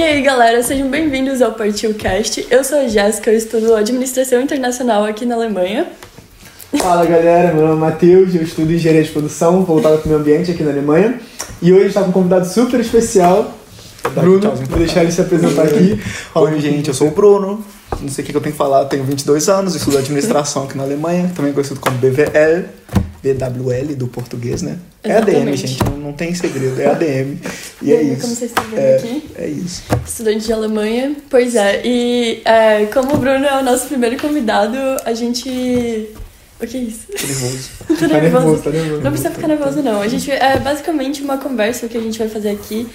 E aí, galera, sejam bem-vindos ao Partiu Cast. Eu sou a Jéssica, eu estudo Administração Internacional aqui na Alemanha. Fala galera, meu nome é Matheus, eu estudo Engenharia de Produção, voltado para o meio ambiente aqui na Alemanha. E hoje está com um convidado super especial, Bruno, vou deixar ele se apresentar aqui. Oi, gente, eu sou o Bruno, não sei o que eu tenho que falar, tenho 22 anos, estudo Administração aqui na Alemanha, também conhecido como BVL, BWL do português, né? É ADM, Exatamente. gente, não, não tem segredo, é ADM. E é aí, isso. Como vocês estão vendo é, aqui, é isso. estudante de Alemanha. Pois é, e é, como o Bruno é o nosso primeiro convidado, a gente. O que é isso? Tô nervoso. Tô Tá nervoso, tá nervoso. Não precisa ficar nervoso, não. A gente é basicamente uma conversa que a gente vai fazer aqui.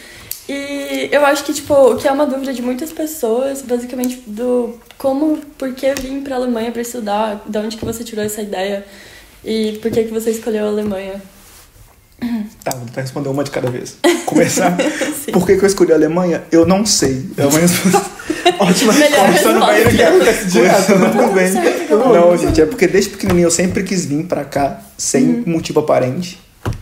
E eu acho que, tipo, o que é uma dúvida de muitas pessoas, basicamente, do como, por que vir pra Alemanha pra estudar, de onde que você tirou essa ideia e por que que você escolheu a Alemanha. Tá, vou tentar responder uma de cada vez. Começar. Por que, que eu escolhi a Alemanha? Eu não sei. É uma resposta. Ótima Melhor resposta. Resposta. aqui. Acontece direto, né? Começando bem. Não, gente, é porque desde pequenininho eu sempre quis vir pra cá, sem Uhum. motivo aparente.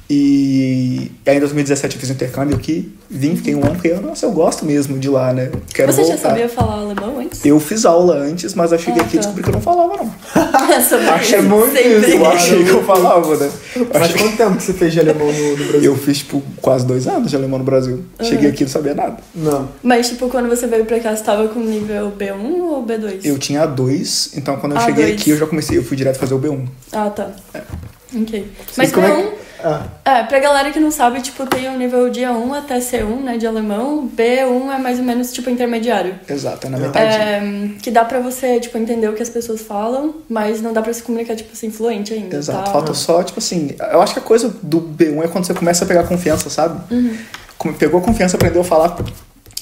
E aí em 2017 eu fiz um intercâmbio aqui, vim, fiquei um ano, fiquei, nossa, eu gosto mesmo de lá, né? Quero Você voltar. já sabia falar alemão antes? Eu fiz aula antes, mas eu cheguei Ah, aqui e tá. descobri que eu não falava, não. Achei muito isso, Eu achei que eu falava, né? Mas quanto tempo que você fez de alemão no, no Brasil? Eu fiz, tipo, quase dois anos de alemão no Brasil. Cheguei aqui e não sabia nada. Não. Mas, tipo, quando você veio pra cá, você tava com nível B1 ou B2? Eu tinha dois, então quando eu Ah, cheguei dois. aqui eu já comecei, eu fui direto fazer o B1. Ah, tá. Ok. Mas como é B1, Ah, É, pra galera que não sabe, tipo, tem o nível de A1 até C1, né, de alemão. B1 é mais ou menos, tipo, intermediário. Exato, é na metade. É, que dá pra você, tipo, entender o que as pessoas falam, mas não dá pra se comunicar, tipo assim, fluente ainda, Exato, tá? falta só, tipo assim, eu acho que a coisa do B1 é quando você começa a pegar confiança, sabe? Como Pegou a confiança, aprendeu a falar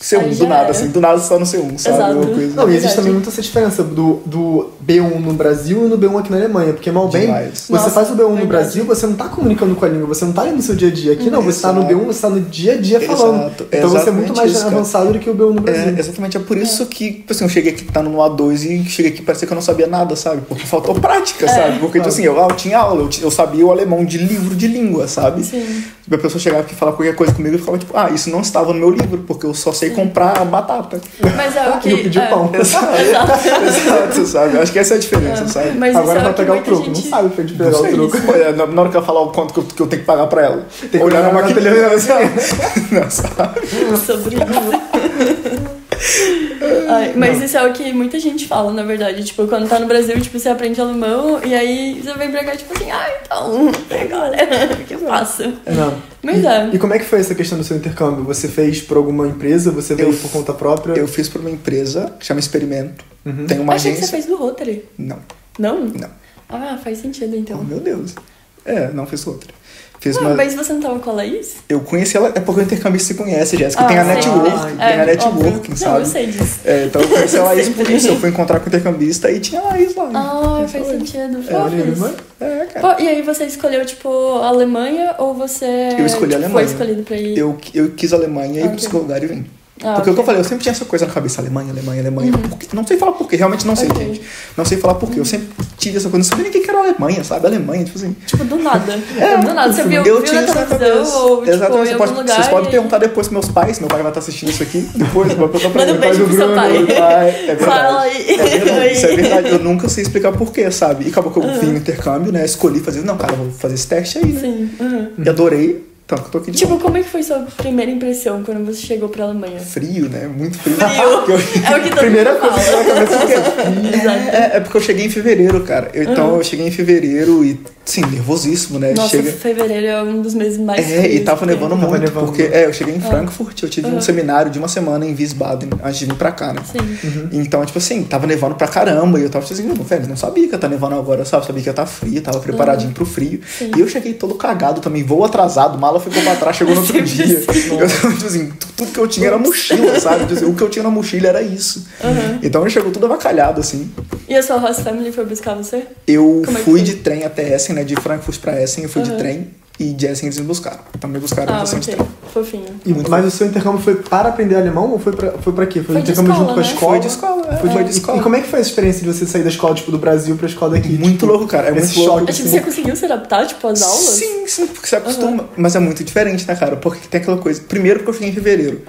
C1, Aí do nada, era. assim, do nada você tá no C1, sabe? Exato. Uma coisa... Não, e existe Verdade. também muita essa diferença do, do B1 no Brasil e no B1 aqui na Alemanha. Porque, mal bem, Demais. você Nossa, faz o B1 no verdade. Brasil, você não tá comunicando com a língua, você não tá ali no seu dia a dia. Aqui não, você tá no Exato. B1, você tá no dia a dia falando. Exato. Então você é Exatamente muito mais isso, cara. avançado do que o B1 no Brasil. É, exatamente, é por isso que, tipo assim, eu cheguei aqui tá no A2 e cheguei aqui parecia que eu não sabia nada, sabe? Porque faltou prática, sabe? Porque, tipo assim, eu, eu tinha aula, eu, eu sabia o alemão de livro de língua, sabe? Sim. A pessoa chegava aqui e falava qualquer coisa comigo e ficava tipo, ah, isso não estava no meu livro, porque eu só sei comprar batata. Mas é o que... E eu pedi o é, pão. Exato, exato, sabe? Acho que essa é a diferença, sabe? Mas Agora é vai pegar o troco, gente... não sabe pra gente pegar o isso. É, na hora que eu falar o quanto que eu, que eu tenho que pagar pra ela. Tem que Olhar na maquininha. Não, sabe? sobre isso. Ai, mas isso é o que muita gente fala, na verdade. Tipo, quando tá no Brasil, tipo, você aprende alemão e aí você vem pra cá, tipo assim, ah, então, agora? O que eu faço? Não. Mas e, é. e como é que foi essa questão do seu intercâmbio? Você fez por alguma empresa? Você veio Eu- por conta própria? Eu fiz por uma empresa que chama Experimento. Uhum. Tem uma Achei que você agência. fez do Rotary. Não, Não? não. Ah, faz sentido Oh, então. meu Deus. É, não fiz outra. Fiz Ué, uma. mas você não tava com a Laís? Eu conheci ela, é porque o intercambista se conhece, Jéssica. Ah, tem a sim. network, Ah, tem a É, networking, óbvio. Não, sabe? eu sei disso. É, então eu conheci a Laís por isso. Eu fui encontrar com o intercambista e tinha a Laís lá. Ah, faz sentido. É. É, cara. Pô, e aí você escolheu, tipo, a Alemanha ou você Eu escolhi a tipo, Alemanha. foi escolhido pra ir? Eu, eu quis a Alemanha e Ah, pro ok. segundo lugar e vim. Ah, Porque o que eu falei, eu sempre tinha essa coisa na cabeça, Alemanha, Alemanha, Alemanha. Porque- não sei falar porquê, realmente não sei, Ok. gente. Não sei falar porquê. Eu sempre tive essa coisa, não sabia nem quem que era Alemanha, sabe? Alemanha, tipo assim. Tipo, do nada. do nada. Você viu, eu viu tinha na televisão cabeça. ou, tipo, Exatamente, pode, lugar vocês podem e- perguntar depois pros meus pais, meu pai vai estar assistindo isso aqui. Depois, vai perguntar pra beijo Pai do Bruno, pai. pai. É verdade. Fala aí. É verdade, isso é verdade. Eu nunca sei explicar porquê, sabe? E acabou que eu vim no intercâmbio, né? Escolhi fazer, não, cara, vou fazer esse teste aí, né? Sim. uhum. E adorei, que eu tô aqui de Tipo, novo. como é que foi sua primeira impressão quando você chegou pra Alemanha? Frio, né? Muito frio. Frio. É o que todo Primeira mundo coisa que fala. vai na cabeça Exato. É, é porque eu cheguei em fevereiro, cara. Eu- Então eu cheguei em fevereiro e, sim, nervosíssimo, né? Nossa, Chega... fevereiro é um dos meses mais É, e frios tava que nevando Tava muito, nevando porque é, eu cheguei em Ah. Frankfurt, eu tive um Aham. seminário de uma semana em Wiesbaden antes de vir pra cá, né? Sim. Então, tipo assim, tava nevando pra caramba. E eu tava tipo assim, "Não, velho, não sabia que ia tá nevando agora, sabe? Sabia que ia tá frio, tava preparadinho pro frio. Sim. E eu cheguei todo cagado também, voo atrasado, mala ficou pra trás, chegou no outro dia. assim. Eu, tipo assim, tu- tudo que eu tinha era mochila, sabe? Tipo assim, o que eu tinha na mochila era isso. Aham. Então chegou tudo avacalhado, assim. E a sua host family foi buscar você? Eu é fui de trem até Essen, né? De Frankfurt pra Essen, eu fui de Aham. trem. E de Essen eles me buscaram. Me buscaram Ah, estação de ok. trem. Fofinho. E, mas o seu intercâmbio foi para aprender alemão ou foi pra, foi pra quê? Foi, Foi um de intercâmbio escola, junto com a né? escola? Foi de escola, Foi de E, escola. e como é que foi essa experiência de você sair da escola, tipo, do Brasil pra escola daqui? Muito Tipo, louco, cara. É muito louco. choque, É tipo, assim. você conseguiu se adaptar, tipo, às aulas? Sim, sim, porque você acostuma. Mas é muito diferente, né, cara? Porque tem aquela coisa. Primeiro porque eu cheguei em fevereiro.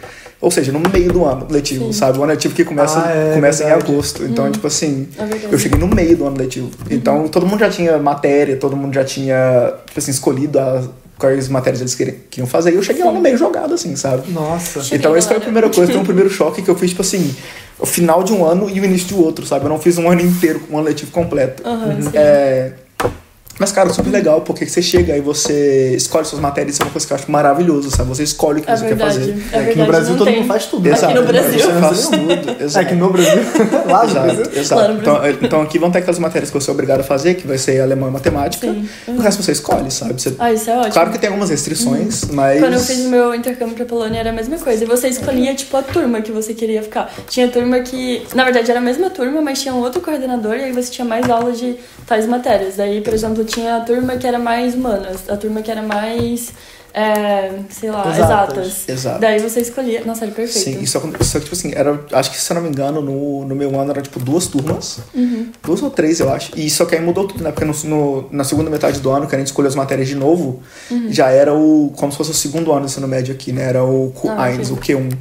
Ou seja, no meio do ano letivo, sabe? O ano letivo que começa, Ah, é, começa em agosto. Então, tipo assim, É eu cheguei no meio do ano letivo. Então, todo mundo já tinha matéria, todo mundo já tinha, tipo assim, escolhido as, quais matérias eles queriam, queriam fazer. E eu cheguei lá no meio jogado, assim, sabe? Nossa. Cheguei, então, essa foi a galera. primeira coisa, foi um primeiro choque que eu fiz, tipo assim, o final de um ano e o início de outro, sabe? Eu não fiz um ano inteiro com um ano letivo completo. Aham, sim. É, Mas, cara, super legal, porque você chega e você escolhe suas matérias, isso é uma coisa que eu acho maravilhoso, sabe? Você escolhe o que É você quer verdade. fazer. É Aqui verdade, no Brasil todo tem. mundo faz tudo. Aqui no Brasil. Você faz tudo. É, Exato. aqui no Brasil. Lá no Exato, Brasil. exato. Lá no Então, é- então aqui vão ter aquelas matérias que você é obrigado a fazer, que vai ser alemão e matemática. Sim. O resto você escolhe, sabe? Você- Ah, isso é ótimo. Claro que tem algumas restrições, mas. Quando eu fiz o meu intercâmbio pra Polônia era a mesma coisa. E você escolhia, tipo, a turma que você queria ficar. Tinha turma que, na verdade, era a mesma turma, mas tinha um outro coordenador e aí você tinha mais aulas de tais matérias. Daí, por exemplo, tinha a turma que era mais humanas, a turma que era mais, é, sei lá, Exatas. exatas. Exato. Daí você escolhia. Nossa, era perfeito. Sim, isso, acon- isso tipo assim, era, acho que se eu não me engano, no, no meu ano era tipo duas turmas, Uhum. duas ou três, eu acho. E só que aí mudou tudo, né? Porque no, no- na segunda metade do ano, que a gente escolheu as matérias de novo, Uhum. já era o. como se fosse o segundo ano do ensino médio aqui, né? Era o Ah, Q1, ok. o Q1.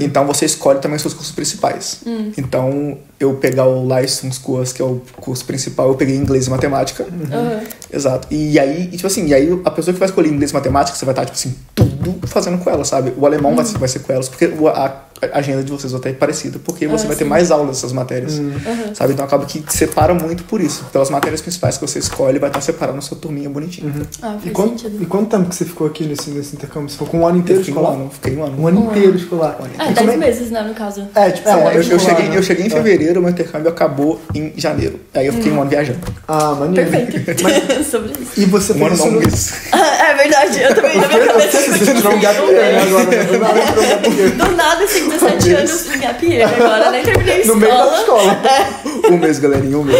Então você escolhe também os seus cursos principais. Hum. Então, eu pegar o Leistungskurs, que é o curso principal, eu peguei inglês e matemática. Aham. Exato. E aí, e, tipo assim, e aí a pessoa que vai escolher inglês e matemática, você vai estar, tipo assim, tudo fazendo com ela, sabe? O alemão vai, ser, vai ser com elas, porque a, a agenda de vocês vai estar parecida, porque você Ah, vai ter sim. mais aulas dessas matérias, Aham. sabe? Então acaba que separa muito por isso. Pelas matérias principais que você escolhe, vai estar separando a sua turminha bonitinha. Ah, E faz quanto, sentido. e quanto tempo que você ficou aqui nesse, nesse intercâmbio? Você ficou com um ano inteiro fiquei um escolar? ano, fiquei um ano. Um ano Um ano. inteiro escolar. É, E como 10 é- meses, né, no caso. É, tipo, é, Não, um ano eu, eu escolar, cheguei, né? eu cheguei em É. fevereiro, meu intercâmbio acabou em janeiro. Aí eu fiquei um ano viajando. Ah, maneiro. Perfeito. Sobre isso. E você Um ano não, um no... mês. é verdade, eu também, na minha cabeça. você tirou um gap year, né, agora? Do nada tirou um gap year. Do nada, assim, 17 anos, em gap year agora, nem terminei a No meio da escola. escola. Um mês, galerinha, um mês.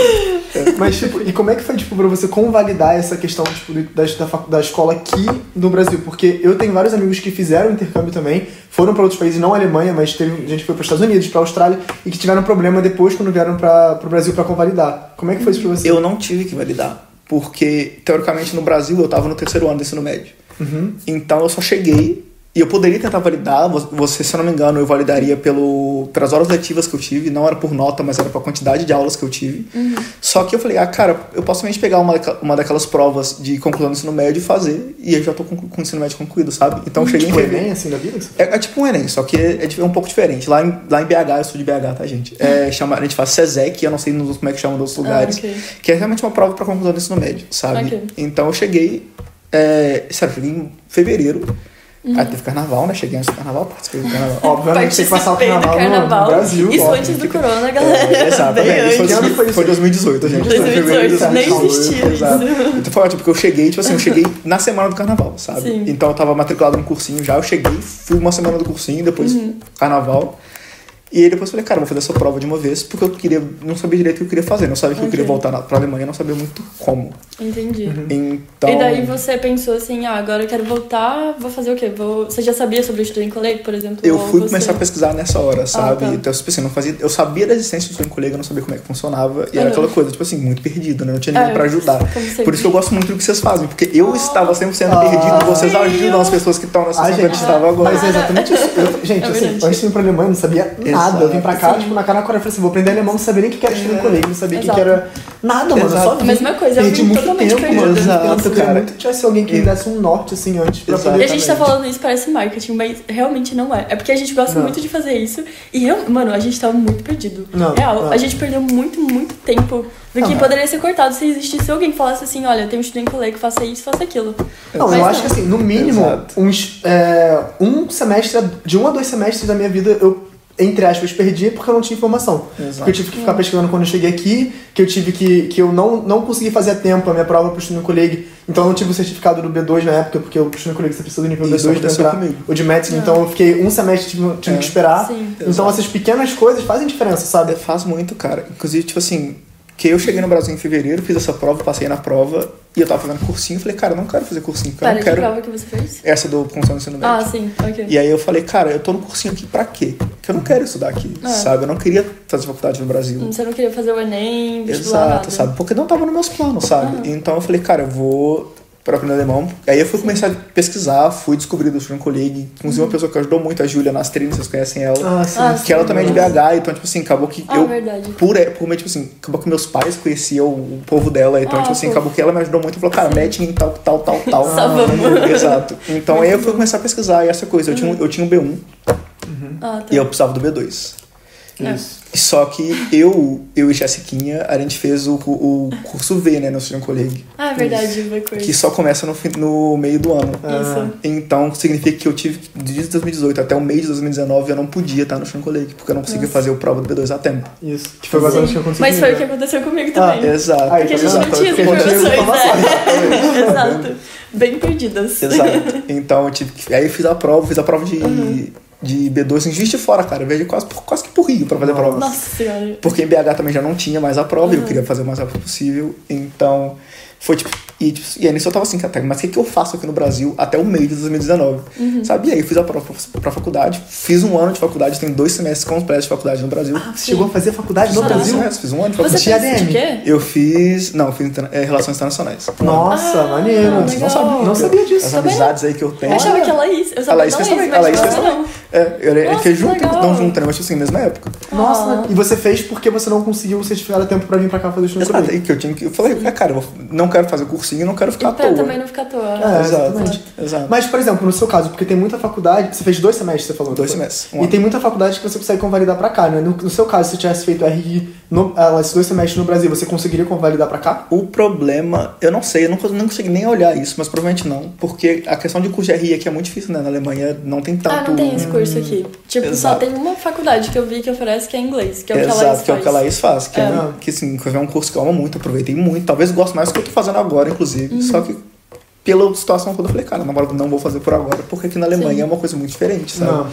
Mas, tipo, e como é que foi, tipo, pra você convalidar essa questão, tipo, da, da, da escola aqui no Brasil? Porque eu tenho vários amigos que fizeram intercâmbio também, foram pra outros países, não a Alemanha, mas teve gente que foi pros Estados Unidos, pra Austrália, e que tiveram problema depois quando vieram pra, pro Brasil pra convalidar. Como é que foi isso pra você? Eu não tive que validar, porque, teoricamente, no Brasil eu tava no terceiro ano do ensino médio. Uhum. Então eu só cheguei e eu poderia tentar validar. vo- Você, se eu não me engano, eu validaria pelo, pelas horas letivas que eu tive. Não era por nota, mas era pela quantidade de aulas que eu tive. Só que eu falei, ah, cara, eu posso simplesmente pegar uma, uma daquelas provas de conclusão do ensino médio e fazer. E eu já tô com, com o ensino médio concluído, sabe? Então eu cheguei Tipo, em fevereiro. Enem, assim, da vida? É, é tipo um Enem, só que é, é é um pouco diferente. Lá em, lá em BH, eu sou de BH, tá, gente? É, chama, a gente faz SESEC, eu não sei nos- como é que chama nos outros lugares. ok. Que é realmente uma prova pra conclusão do ensino médio, sabe? Ok. Então eu cheguei. É, sério, eu cheguei em fevereiro. Aí teve carnaval, né? Cheguei antes do carnaval, participei do carnaval. Obviamente tem que passar o do carnaval, no- no Brasil. Isso óbvio. antes do corona, galera. É, exatamente. Bem Isso foi, antes. Foi foi 2018, gente. 2018, Fevereiro, nem exato. existia Exato. isso. Então foi ótimo, porque eu cheguei, tipo assim, eu cheguei na semana do carnaval, sabe? Sim. Então eu tava matriculado no cursinho já, eu cheguei, fui uma semana do cursinho, depois Uhum. carnaval. E aí depois eu falei, cara, eu vou fazer essa prova de uma vez, porque eu queria, não sabia direito o que eu queria fazer, não sabia que eu queria voltar na, pra Alemanha, não sabia muito como. Entendi. Então. E daí você pensou assim, ah, agora eu quero voltar, vou fazer o quê? Vou... Você já sabia sobre o estudo em colégio, por exemplo? Eu fui você... começar a pesquisar nessa hora, sabe? tá. Então, tipo assim, não fazia, eu sabia da existência do estudo em colega, eu não sabia como é que funcionava. E era Uhum. aquela coisa, tipo assim, muito perdido, né? Não tinha ninguém É, pra ajudar. Por isso que eu gosto muito do que vocês fazem, porque eu estava 100% Ah, perdido e vocês ajudam as pessoas que estão nessa Ah, situação que a gente, gente estava agora. Mas é exatamente isso. Eu- gente, É assim, antes de ir pra Alemanha, eu não sabia nada. Eu vim pra cá, Sim. tipo, na cara na Coreia, eu falei assim, vou aprender alemão, não sabia nem o que era estudar em colégio, não sabia o que que era nada, mano. Exato. só A mesma coisa, eu perdi vim muito totalmente tempo, perdida. mano. Exato, eu queria muito que tivesse alguém que me desse um norte, assim, antes, pra Exato. poder E a gente tá falando isso, parece marketing, mas realmente não é. É porque a gente gosta Não. muito de fazer isso. E, eu, mano, a gente tava muito perdido. Não, Real. não. A gente perdeu muito, muito tempo do que poderia ser cortado se existisse alguém que falasse assim: olha, tem um estudo em colégio, faça isso, faça aquilo. Não, Mas eu acho que assim, no mínimo, uns, é, um semestre, de um a dois semestres da minha vida, eu, entre aspas, perdi porque eu não tinha informação. Exato. Porque eu tive que ficar pesquisando quando eu cheguei aqui, que eu tive que. que eu não, não consegui fazer a tempo a minha prova pro Student Colleague, então eu não tive o certificado do B2 na época, porque o Student Colleague você precisa do nível Isso B2 pra entrar. comigo. O de Medicine, então eu fiquei um semestre, tive, tive É. que esperar. Sim. Então Exato. essas pequenas coisas fazem diferença, sabe? É, Faz muito, cara. Inclusive, tipo assim, Que eu cheguei no Brasil em fevereiro, fiz essa prova, passei na prova, e eu tava fazendo cursinho, falei, cara, eu não quero fazer cursinho, porque eu não que quero. prova que você fez? Essa do Constituição do Ensino Médio. Ah, sim, ok. E aí eu falei, cara, eu tô no cursinho aqui pra quê? Porque eu não quero estudar aqui, É. sabe? Eu não queria fazer faculdade no Brasil. Você não queria fazer o Enem, Exato, nada. sabe? Porque não tava nos meus planos, sabe? Então eu falei, cara, eu vou para aprender alemão. Aí eu fui começar a pesquisar, fui descobrir do Student Colleague. Inclusive uma pessoa que ajudou muito, a Júlia Nastrini, vocês conhecem ela. Ah, sim. Ah, que ela também é de BH, então, tipo assim, acabou que Ah, eu. verdade. Por, por meio, tipo assim, acabou que meus pais conheciam o povo dela, então, Ah, tipo assim, pô. acabou que ela me ajudou muito e falou, cara, mete em tal, tal, tal, tal. Só vamos. Exato. Então aí eu fui começar a pesquisar e essa coisa. Eu tinha, um- eu tinha um B1 Ah, tá. e eu precisava do B2. É. Isso. Só que eu, eu e Jessiquinha, a gente fez o, o curso V, né, no Student Colleague. Ah, é verdade, coisa. Que só começa no, fim- no meio do ano. Isso. Então, significa que eu tive, desde 2018 até o mês de 2019, eu não podia estar no Student Colleague, porque eu não conseguia Nossa. fazer o prova do B2 a tempo. Isso. Que foi basicamente o que aconteceu Mas foi o comigo, que né? aconteceu comigo Ah, também. Exato. Aí, Porque a gente vendo? não tinha as Porque eu tinha informações, é. Exato. Bem perdidas. Exato. Então, eu tive que... Aí eu fiz a prova, fiz a prova de, Uhum. De B2 em Juiz de Fora, cara. Eu viajei quase, quase que pro Rio pra fazer a prova. Nossa senhora. Porque em BH também já não tinha mais a prova e eu Uhum. queria fazer o mais rápido possível. Então, foi tipo. E, tipo, e aí nisso eu tava assim, cara, mas o que, que eu faço aqui no Brasil até o meio de 2019? Uhum. Sabe? E aí eu fiz a prova pra, pra faculdade, fiz um ano de faculdade, tenho dois semestres completos de faculdade no Brasil. Você chegou a fazer faculdade no Ah, Dois Brasil? semestres, fiz um ano de Você faculdade. fez ADM. de quê? Eu fiz. Não, eu fiz é, Relações Internacionais. Nossa, Ah, maneiro. Vocês não sabiam? Não sabia disso. As Também não. amizades aí que eu tenho. Eu achava que a Laís. Eu A sabia Laís da fez Laís, também. A Laís não, fez também. não. É, eu- ele Nossa, fez que junto, legal. não junto, né? Mas tipo assim, mesma época. Nossa, Ah. e você fez porque você não conseguiu o certificado a tempo pra vir pra cá fazer o estudo Exato, aí que eu tinha que. Eu falei, ah, cara, eu não quero fazer cursinho, não quero ficar à Pra toa. também não ficar à toa. É, Exato, exatamente. exato. Mas, por exemplo, no seu caso, porque tem muita faculdade. Você fez dois semestres, você falou? Dois semestres, um E ano. tem muita faculdade que você consegue convalidar pra cá, né? No, no seu caso, se você tivesse feito RI no, ah, esses dois semestres no Brasil, você conseguiria convalidar pra cá? O problema, eu não sei, eu não, não consegui nem olhar isso, mas provavelmente não. Porque a questão de curso de RI aqui é muito difícil, né? Na Alemanha não tem tanto. Ah, não tem esse curso aqui. Tipo, só Exato. tem uma faculdade que eu vi que oferece que é inglês, que é o que a Laís Exato, que é o que a faz. Laís faz. Que, é. É. que assim, que é um curso que eu amo muito, aproveitei muito. Talvez goste mais do que eu tô fazendo agora, inclusive. Uhum. Só que pela situação toda eu falei, cara, não, não vou fazer por agora, porque aqui na Alemanha Sim. é uma coisa muito diferente, sabe? Não.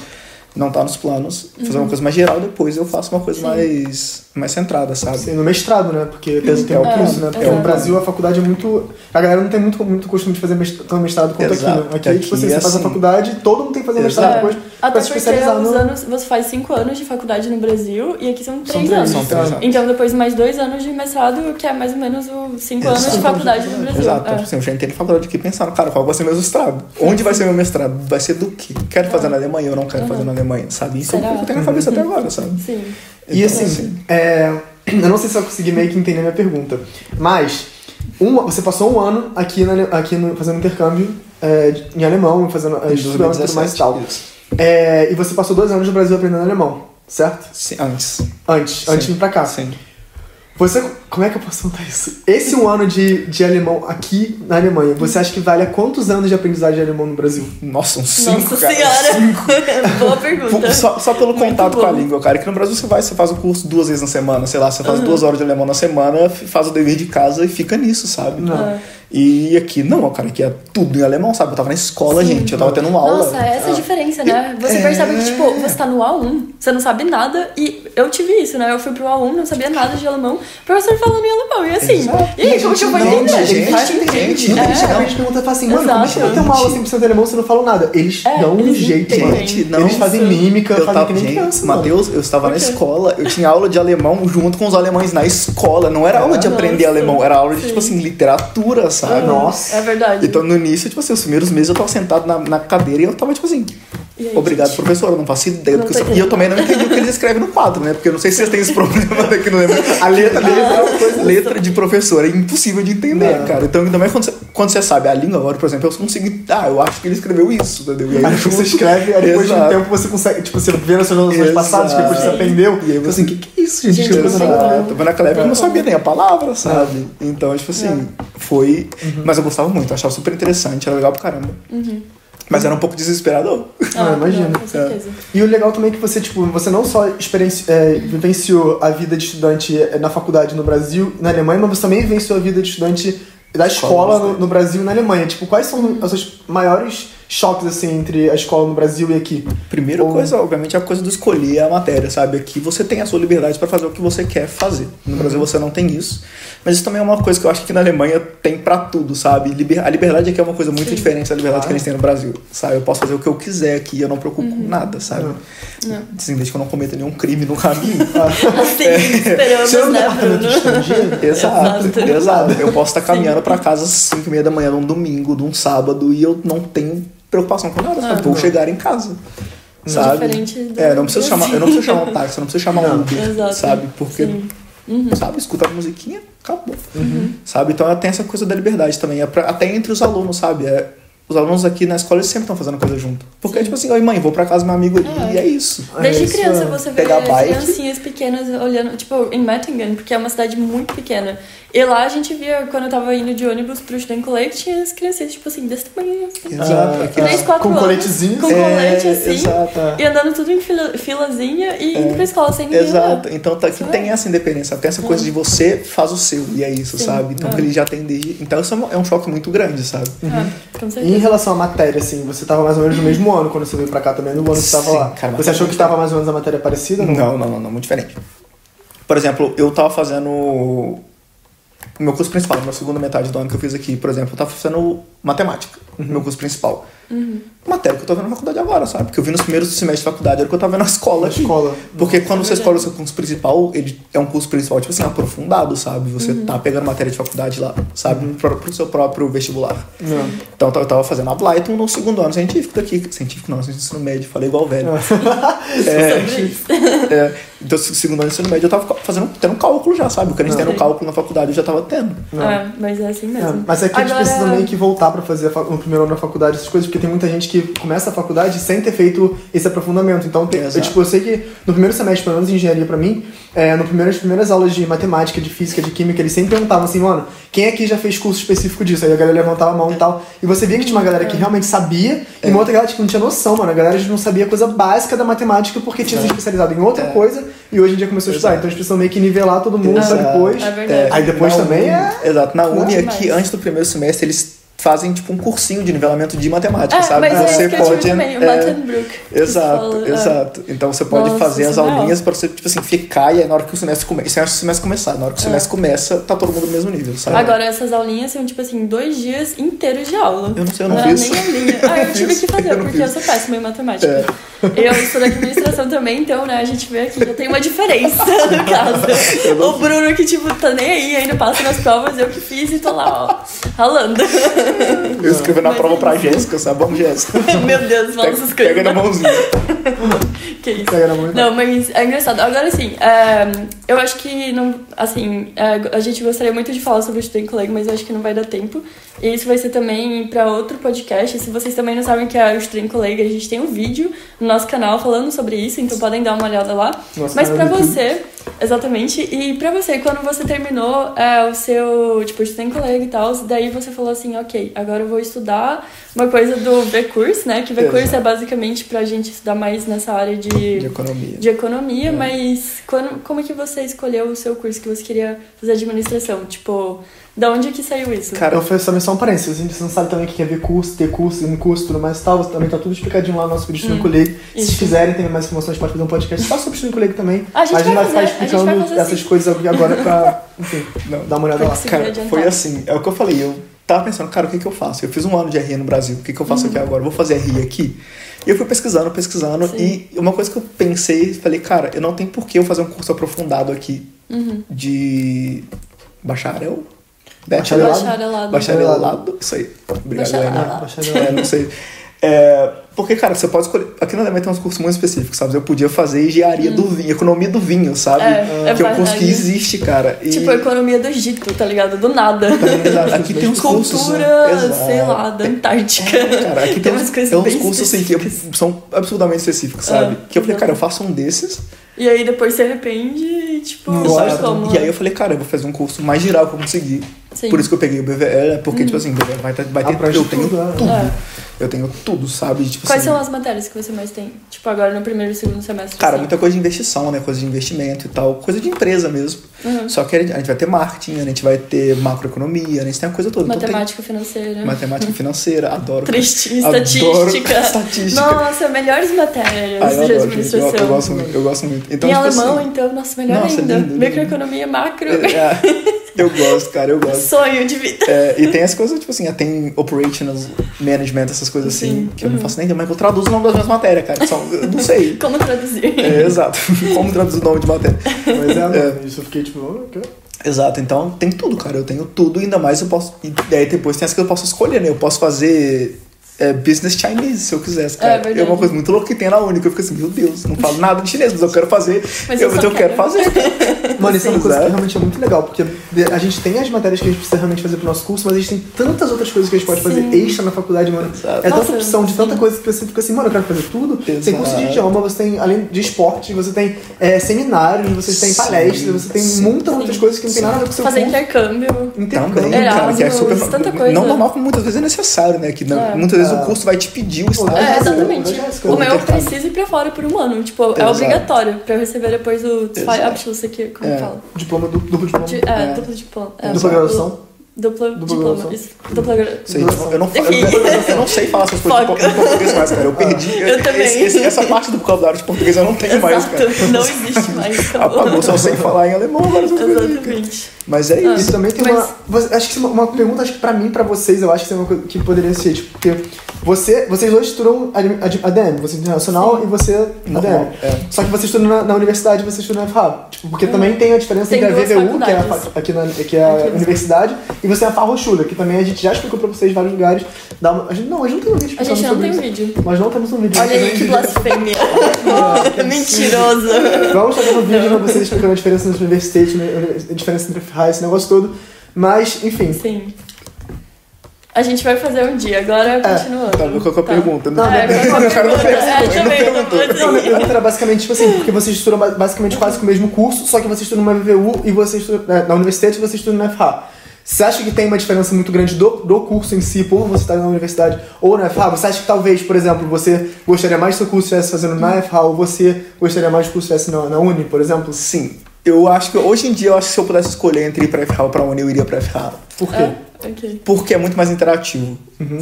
Não, tá nos planos. Fazer uma coisa mais geral, depois eu faço uma coisa Uhum. Sim. mais, mais centrada, sabe? Assim, no mestrado, né? Porque tem, tem É, o curso, né? Porque exato. no Brasil a faculdade é muito. A galera não tem muito, muito costume de fazer mestrado, tanto mestrado quanto Exato. aqui, né? Aqui, Aqui tipo assim, é você faz a assim. faculdade, todo mundo tem que fazer mestrado Exato. depois É. Até pra se porque especializar no. anos, você faz cinco anos de faculdade no Brasil e aqui são três, três, anos. São três anos. Então depois mais dois anos de mestrado, que é mais ou menos os cinco anos de Exato. faculdade no Brasil. Exato. É. Então, tipo assim, eu já entrei na faculdade aqui pensando, cara, qual vai ser meu mestrado? Onde vai ser meu mestrado? Vai ser do quê? Quero fazer na Alemanha ou não quero fazer na Alemanha, sabe? Isso é o Será? que eu tenho na cabeça até agora, sabe? Sim. E assim, é, eu não sei se eu consegui meio que entender a minha pergunta, mas um, você passou um ano aqui, na, aqui no, fazendo intercâmbio é, em alemão, fazendo, é, em estudando e tudo mais e tal. É, e você passou dois anos no Brasil aprendendo alemão, certo? Sim, antes. Antes, antes de vir pra cá. Sim. Você, como é que eu posso contar isso? Esse um ano de, de alemão aqui na Alemanha, você acha que vale a quantos anos de aprendizagem de alemão no Brasil? Nossa, uns cinco, Nossa cara. senhora! Boa pergunta. Só, só pelo Muito contato com a língua, cara. Que no Brasil você vai, você faz o curso duas vezes na semana, sei lá, você Uhum. faz duas horas de alemão na semana, faz o dever de casa e fica nisso, sabe? Não. Ah. E aqui, não, cara, aqui é tudo em alemão, sabe? Eu tava na escola, gente, eu tava tendo aula. Nossa, essa é a diferença, né? Você É. percebe que, tipo, você tá no A1, você não sabe nada, e eu tive isso, né? Eu fui pro A1, não sabia nada de alemão, o professor falando em alemão, e assim, Exato. e aí, como que eu vou não, entender? gente, Ele faz gente, gente, Muita gente é. realmente pergunta e fala assim, mano, como é que vai ter uma aula 100% de alemão se eu não falo nada? Eles É, dão um eles jeito, mano. Gente, não. Eles fazem mímica, Eu fazem tava, que nem gente, criança. Matheus, eu estava na escola, eu tinha aula de alemão junto com os alemães na escola. Não era aula de aprender alemão, era aula de, Sim. tipo assim, literatura, sabe? Nossa. É verdade. Então, no início, tipo assim, os primeiros meses eu tava sentado na, na cadeira e eu tava, tipo assim, aí, obrigado, gente? professor, eu não faço ideia do Não que. E eu também não entendi o que eles escrevem no quadro, né? Porque eu não sei se vocês têm esse problema daqui no lembro. A letra deles é uma coisa... Letra de professor é impossível de entender, Não. cara. Então, ainda mais quando você, quando você sabe a língua agora, por exemplo, eu consigo... Ah, eu acho que ele escreveu isso, entendeu? E aí, Aí você escreve, aí depois de um Exato. tempo você consegue, tipo, você vê nas suas anotações Exato. passadas, que depois você aprendeu, E aí você- você assim, o que, que é isso, gente? Gente, não. Exato. Mas naquela época eu não sabia nem a palavra, sabe? Então, tipo assim, É. foi. Mas eu gostava muito, eu achava super interessante, era legal pra caramba. Mas era um pouco desesperador. Ah, imagino. não, com certeza. E o legal também é que você, tipo, você não só experienci- é, vivenciou a vida de estudante é, na faculdade no Brasil e na Alemanha, mas você também vivenciou a vida de estudante da escola Escola, no, no Brasil e na Alemanha. Tipo, quais são as suas maiores choques, assim, entre a escola no Brasil e aqui? Primeira Ou- coisa, obviamente, é a coisa do escolher a matéria, sabe? Aqui você tem a sua liberdade para fazer o que você quer fazer. No Brasil você não tem isso. Mas isso também é uma coisa que eu acho que na Alemanha tem pra tudo, sabe? Liber- A liberdade aqui é uma coisa muito diferente da liberdade que eles têm no Brasil, sabe? Eu posso fazer o que eu quiser aqui, eu não me preocupo com nada, sabe? Não. Assim, desde que eu não cometa nenhum crime no caminho. Assim, Você esperamos, é né, de Bruno? Exato, Exato. exato. Eu posso estar caminhando pra casa às 5 e meia da manhã num domingo, num sábado, e eu não tenho preocupação com nada, sabe? Ah, Vou não. chegar em casa. Sabe? É, não preciso chamar, eu não preciso chamar um táxi, eu não preciso chamar um. Uber, Exato. sabe? Porque, Sim. sabe, escuta a musiquinha, acabou. Sabe? Então tem essa coisa da liberdade também, é pra- até entre os alunos, sabe? É, os alunos aqui na escola eles sempre estão fazendo coisa junto. Porque, tipo assim, oi mãe, vou pra casa do meu amigo ali É. e é isso. Desde É, isso criança é. você vê bike. criancinhas pequenas olhando, tipo, em Mettingen, porque é uma cidade muito pequena. E lá a gente via, quando eu tava indo de ônibus pro Student Lake, tinha as criancinhas, tipo assim, desse tamanho, assim. Exato. Três, quatro com anos, coletezinho? Com É, colete, assim. exato. E andando tudo em fila, filazinha e indo pra escola sem ninguém. Exato. lá. Então tá, aqui Isso tem é. essa independência, tem essa coisa de você faz o seu, e é isso, Sim. sabe? Então É. que ele já tem desde. Então isso é um- é choque muito grande, sabe? Ah, com E em certeza. Relação à matéria, assim, você tava mais ou menos no mesmo ano quando você veio pra cá também, no ano que você tava Sim, lá. cara, você achou que tava mais ou menos a matéria parecida? ou Não, não, não, não, muito diferente. Por exemplo, eu tava fazendo o meu curso principal, na segunda metade do ano que eu fiz aqui, por exemplo, eu tava fazendo matemática, no meu curso principal. Matéria que eu tô vendo na faculdade agora, sabe? Porque eu vi nos primeiros semestres de faculdade, era o que eu tava vendo na escola Na aqui. escola. Porque quando é você escolhe o seu curso principal, ele é um curso principal, tipo assim, aprofundado, sabe? Você tá pegando matéria de faculdade lá, sabe? Pro, pro seu próprio vestibular. Não. Então eu tava- fazendo a Blyton no segundo ano científico daqui. Científico não, ensino médio, falei igual velho. É, isso. é, então, se- segundo ano de ensino médio, eu tava fazendo, tendo cálculo já, sabe? O que a gente Não. tendo cálculo na faculdade, eu já tava tendo. É, mas é assim É, mesmo. mas aqui a gente Agora- precisa meio que voltar pra fazer a fa- no primeiro ano da faculdade essas coisas, porque tem muita gente que começa a faculdade sem ter feito esse aprofundamento. Então, tem, eu, Exato. tipo, eu sei que no primeiro semestre, pelo menos em engenharia pra mim, é, no primeiro, as primeiras aulas de matemática, de física, de química, eles sempre perguntavam assim, mano, quem aqui já fez curso específico disso? Aí a galera levantava a mão e tal. E você via que tinha uma galera que realmente sabia e uma outra galera que não tinha noção, mano. A galera não sabia coisa básica da matemática porque tinha se especializado em outra É. coisa e hoje em dia começou a estudar. Então eles precisam meio que nivelar todo mundo depois. É verdade. Aí depois Na também é. Exato. Na Uni, aqui, antes do primeiro semestre, eles fazem tipo um cursinho de nivelamento de matemática, É, sabe? mas é você eu pode. também, o é, Exato, fala, é. exato. Então você pode Nossa, fazer as surreal. aulinhas pra você, tipo assim, ficar e aí na hora que o semestre começa. É antes do semestre começar. Na hora que o semestre começa, tá todo mundo no mesmo nível, sabe? Agora, essas aulinhas são, tipo assim, dois dias inteiros de aula. Eu não sei, eu não era fiz. nem aulinha. Ah, eu tive que fazer, Eu não porque eu sou péssima em matemática. É. Eu estudo administração também, então, né, a gente vê aqui, já tem uma diferença no caso. O Bruno que, tipo, tá nem aí, ainda passa nas provas, eu que fiz e tô lá, ó, ralando. Eu escrevi na prova é pra. Jéssica, sabe? Vamos, Jéssica. Meu Deus, Pega, essas coisas. pega na mãozinha. Que isso. Pega na mão e Não, mas é engraçado. Agora sim, é, eu acho que não. Assim, é, a gente gostaria muito de falar sobre o Student Colega, mas eu acho que não vai dar tempo. E isso vai ser também pra outro podcast. Se vocês também não sabem o que é o Student Colega, a gente tem um vídeo no nosso canal falando sobre isso, então podem dar uma olhada lá. Nosso mas pra você, exatamente, e pra você, quando você terminou é, o seu, tipo, Student Colega e tal, daí você falou assim, ok, agora eu vou estudar uma coisa do V-Curse, né? Que V-Curse Exato. é basicamente pra gente estudar mais nessa área De de economia. de economia, É. mas quando, como é que você escolheu o seu curso que você queria fazer administração? Tipo, da onde é que saiu isso? Cara, Eu faço também só um parênteses. A gente não sabe também o que é ver curso, ter curso, em curso tudo mais e tal. Também tá tudo explicadinho lá no nosso vídeo Student Colleague. Se isso. vocês quiserem ter mais informações, pode fazer um podcast só sobre o Student Colleague também. A gente Mas vai vai fazer, ficar a gente vai explicando fazer essas sim. coisas aqui agora pra, enfim, Não. dar uma olhada Pra lá. Cara, adiantar. foi assim, é o que eu falei, eu tava pensando, cara, o que que eu faço? Eu fiz um ano de RI no Brasil, o que que eu faço aqui agora? Vou fazer RI aqui? E eu fui pesquisando, pesquisando, Sim. e uma coisa que eu pensei, falei, cara, eu não tenho por que eu fazer um curso aprofundado aqui Uhum. de bacharel? Bacharelado? Bacharelado. Bacharelado? Isso aí. Obrigado, Bacharelado. Helena. Bacharelado. É, não sei. É, porque, cara, você pode escolher. Aqui na Alemanha tem uns cursos muito específicos, sabe? Eu podia fazer engenharia do vinho, economia do vinho, sabe? Hum. É, é que é um curso que existe, cara. E... Tipo, a economia do Egito, tá ligado? Do nada. Exato, Aqui tem uns cursos. Cultura, Exato. sei lá, da Antártica. Cara, aqui tem, umas uns, coisas tem uns bem cursos assim que são absurdamente específicos, sabe? É, que eu falei, cara, eu faço um desses. E aí depois se arrepende e, tipo, Não sabe gosta. como? E aí eu falei, cara, eu vou fazer um curso mais geral que eu conseguir. Sim. Por isso que eu peguei o BVL, né? porque, tipo assim, vai ter, vai ter Abrange eu tenho tudo, né? tudo. É. Eu tenho tudo, sabe? Tipo Quais assim, são as matérias que você mais tem? Tipo, agora no primeiro e segundo semestre. Cara, assim. muita coisa de investição, né? Coisa de investimento e tal. Coisa de empresa mesmo. Uhum. Só que a gente vai ter marketing, a gente vai ter macroeconomia, a gente tem a coisa toda. Então, Matemática financeira. tem matemática financeira, adoro. Triste, Adoro estatística. estatística. Nossa, melhores matérias Ah, eu de adoro, gente. Eu, administração. eu gosto muito, eu gosto muito. Então, em tipo alemão, assim, então, nossa, melhor Nossa, ainda. lindo, lindo. Microeconomia, macro. é, eu gosto, cara, eu gosto. Sonho de vida. É, e tem as coisas, tipo assim, tem operational management, essas coisas assim, Sim. que eu não Uhum. faço nem ideia, mas eu traduzo o nome das minhas matérias, cara. Só, eu não sei. Como traduzir? É, exato. Como traduzir o nome de matéria. Mas é, mano, isso eu fiquei tipo, oh, ok. Exato, então tem tudo, cara. Eu tenho tudo, ainda mais eu posso. E daí depois tem as que eu posso escolher, né? Eu posso fazer é, business Chinese se eu quisesse, cara. É. É uma coisa muito louca que tem na Única. Eu fico assim, meu Deus, não falo nada de chinês, mas eu quero fazer. Mas eu, eu só eu quero quero. fazer. Mano, isso é uma coisa que exato. realmente é muito legal, porque a gente tem as matérias que a gente precisa realmente fazer pro nosso curso, mas a gente tem tantas outras coisas que a gente pode fazer Sim. extra na faculdade, mano. Exato. É tanta Nossa, opção de tanta sim. coisa que você fica assim, mano, eu quero fazer tudo. Tem curso de Exato. idioma, você tem, além de esporte, você tem é, seminários, você tem palestras, você tem sim. muitas outras coisas que não tem nada a ver com o seu Fazer curso. intercâmbio. Intercâmbio. Também, cara, que é super. tanta coisa. Não normal, como muitas vezes é necessário, né? Que não- É. muitas vezes É. o curso vai te pedir o Pô, estágio. É, exatamente. Jéssica, O né? meu Intercâmbio. precisa ir pra fora por um ano. Tipo, é Exato. obrigatório pra eu receber depois o Exato. Zweibabschluss aqui, como É. fala? Diploma, du- duplo diploma. De- é, É. duplo diploma. É, Dupla graduação. Dupla, Dupla diploma, graduação. isso. Dupla gra- Sei, eu não, eu, eu, eu não sei falar essas coisas em português mais, cara. Eu perdi. Eu também. esse- esse- essa parte do vocabulário de português eu não tenho mais, cara. Exato, não existe mais. Apagou, só sei falar em alemão aí, cara. Exatamente. Mas é Ah. isso. E também tem Mas- uma. você- Acho que é uma, uma pergunta, acho que pra mim, pra vocês, eu acho que isso é uma coisa que poderia ser, tipo, porque você, vocês dois estudam AD- AD- ADM, você é internacional e você ADM. é. Só que você estuda na, na universidade e você estuda na FAB. Tipo, porque Hum. também tem a diferença Tem entre a VVU, que é a, aqui na, que é a Aqui. universidade, e você é a Farrochula, que também a gente já explicou pra vocês em vários lugares. Dá uma, a gente, não, a gente não tem um vídeo A gente não tem sobre um isso. vídeo. Nós não temos um vídeo. Olha aí que blasfêmia. Mentiroso. Vamos fazer um vídeo pra vocês explicando a diferença entre universidade, a diferença entre Esse negócio todo. Mas, enfim. Sim. A gente vai fazer um dia, agora continuando. Tá, qual que é a pergunta? Não, É, é a não pergunta? É, também, ele não não Não, pergunta era basicamente, tipo assim, porque vocês estudam ba- basicamente quase com o mesmo curso, só que você estuda numa VVU e você estuda né, na universidade e você estuda na FH. Você acha que tem uma diferença muito grande do, do curso em si, por você estar na universidade ou na FH? Você acha que talvez, por exemplo, você gostaria mais do seu curso estivesse fazendo na FH ou você gostaria mais do curso estivesse na, na Uni, por exemplo? Sim. Eu acho que hoje em dia, eu acho que se eu pudesse escolher entre ir pra FH ou pra Uni, eu iria pra FH. Por quê? É, ok. Porque é muito mais interativo.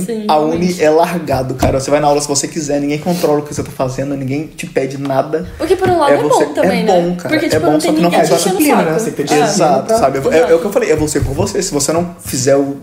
Sim, A Uni realmente. é largado, cara. Você vai na aula se você quiser, ninguém controla o que você tá fazendo, ninguém te pede nada. O que por um lado É é, você- bom também, é né? bom, cara. Porque, É tipo, bom, não só que não o disciplina, né? Você tem que É. Exato, sabe? É, é o que eu falei, é você por você. Se você não fizer o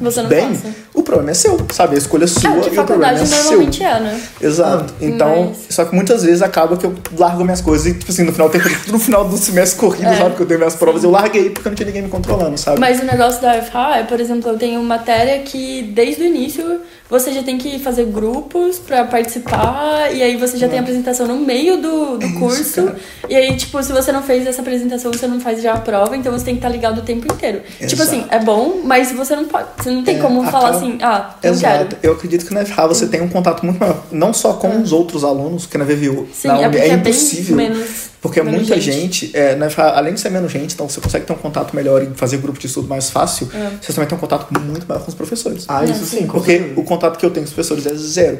Você não bem, faça. O problema é seu, sabe? A escolha é sua É, e o problema é seu. normalmente é, né? Exato. Então, Mas- só que muitas vezes acaba que eu largo minhas coisas e, tipo assim, no final, no final do semestre corrido, É. sabe? Que eu tenho minhas provas, eu larguei porque não tinha ninguém me controlando, sabe? Mas o negócio da FH é, por exemplo, eu tenho matéria que desde o início você já tem que fazer grupos pra participar, e aí você já tem a apresentação no meio do, do É isso, curso. cara. e aí, tipo, se você não fez essa apresentação, você não faz já a prova, então você tem que estar ligado o tempo inteiro. Tipo assim, Exato. é bom, mas você não pode. Você não tem É, como falar assim, ah, não Exato. quero. Eu acredito que na FH você tem um contato muito maior, não só com os outros alunos, que na VVU. Sim, na é porque é, impossível. menos. Porque menos muita gente, é, na FH, além de ser menos gente, então você consegue ter um contato melhor e fazer grupo de estudo mais fácil, É. você também tem um contato muito maior com os professores. Ah, isso sim, com Porque certeza. o contato que eu tenho com os professores é zero.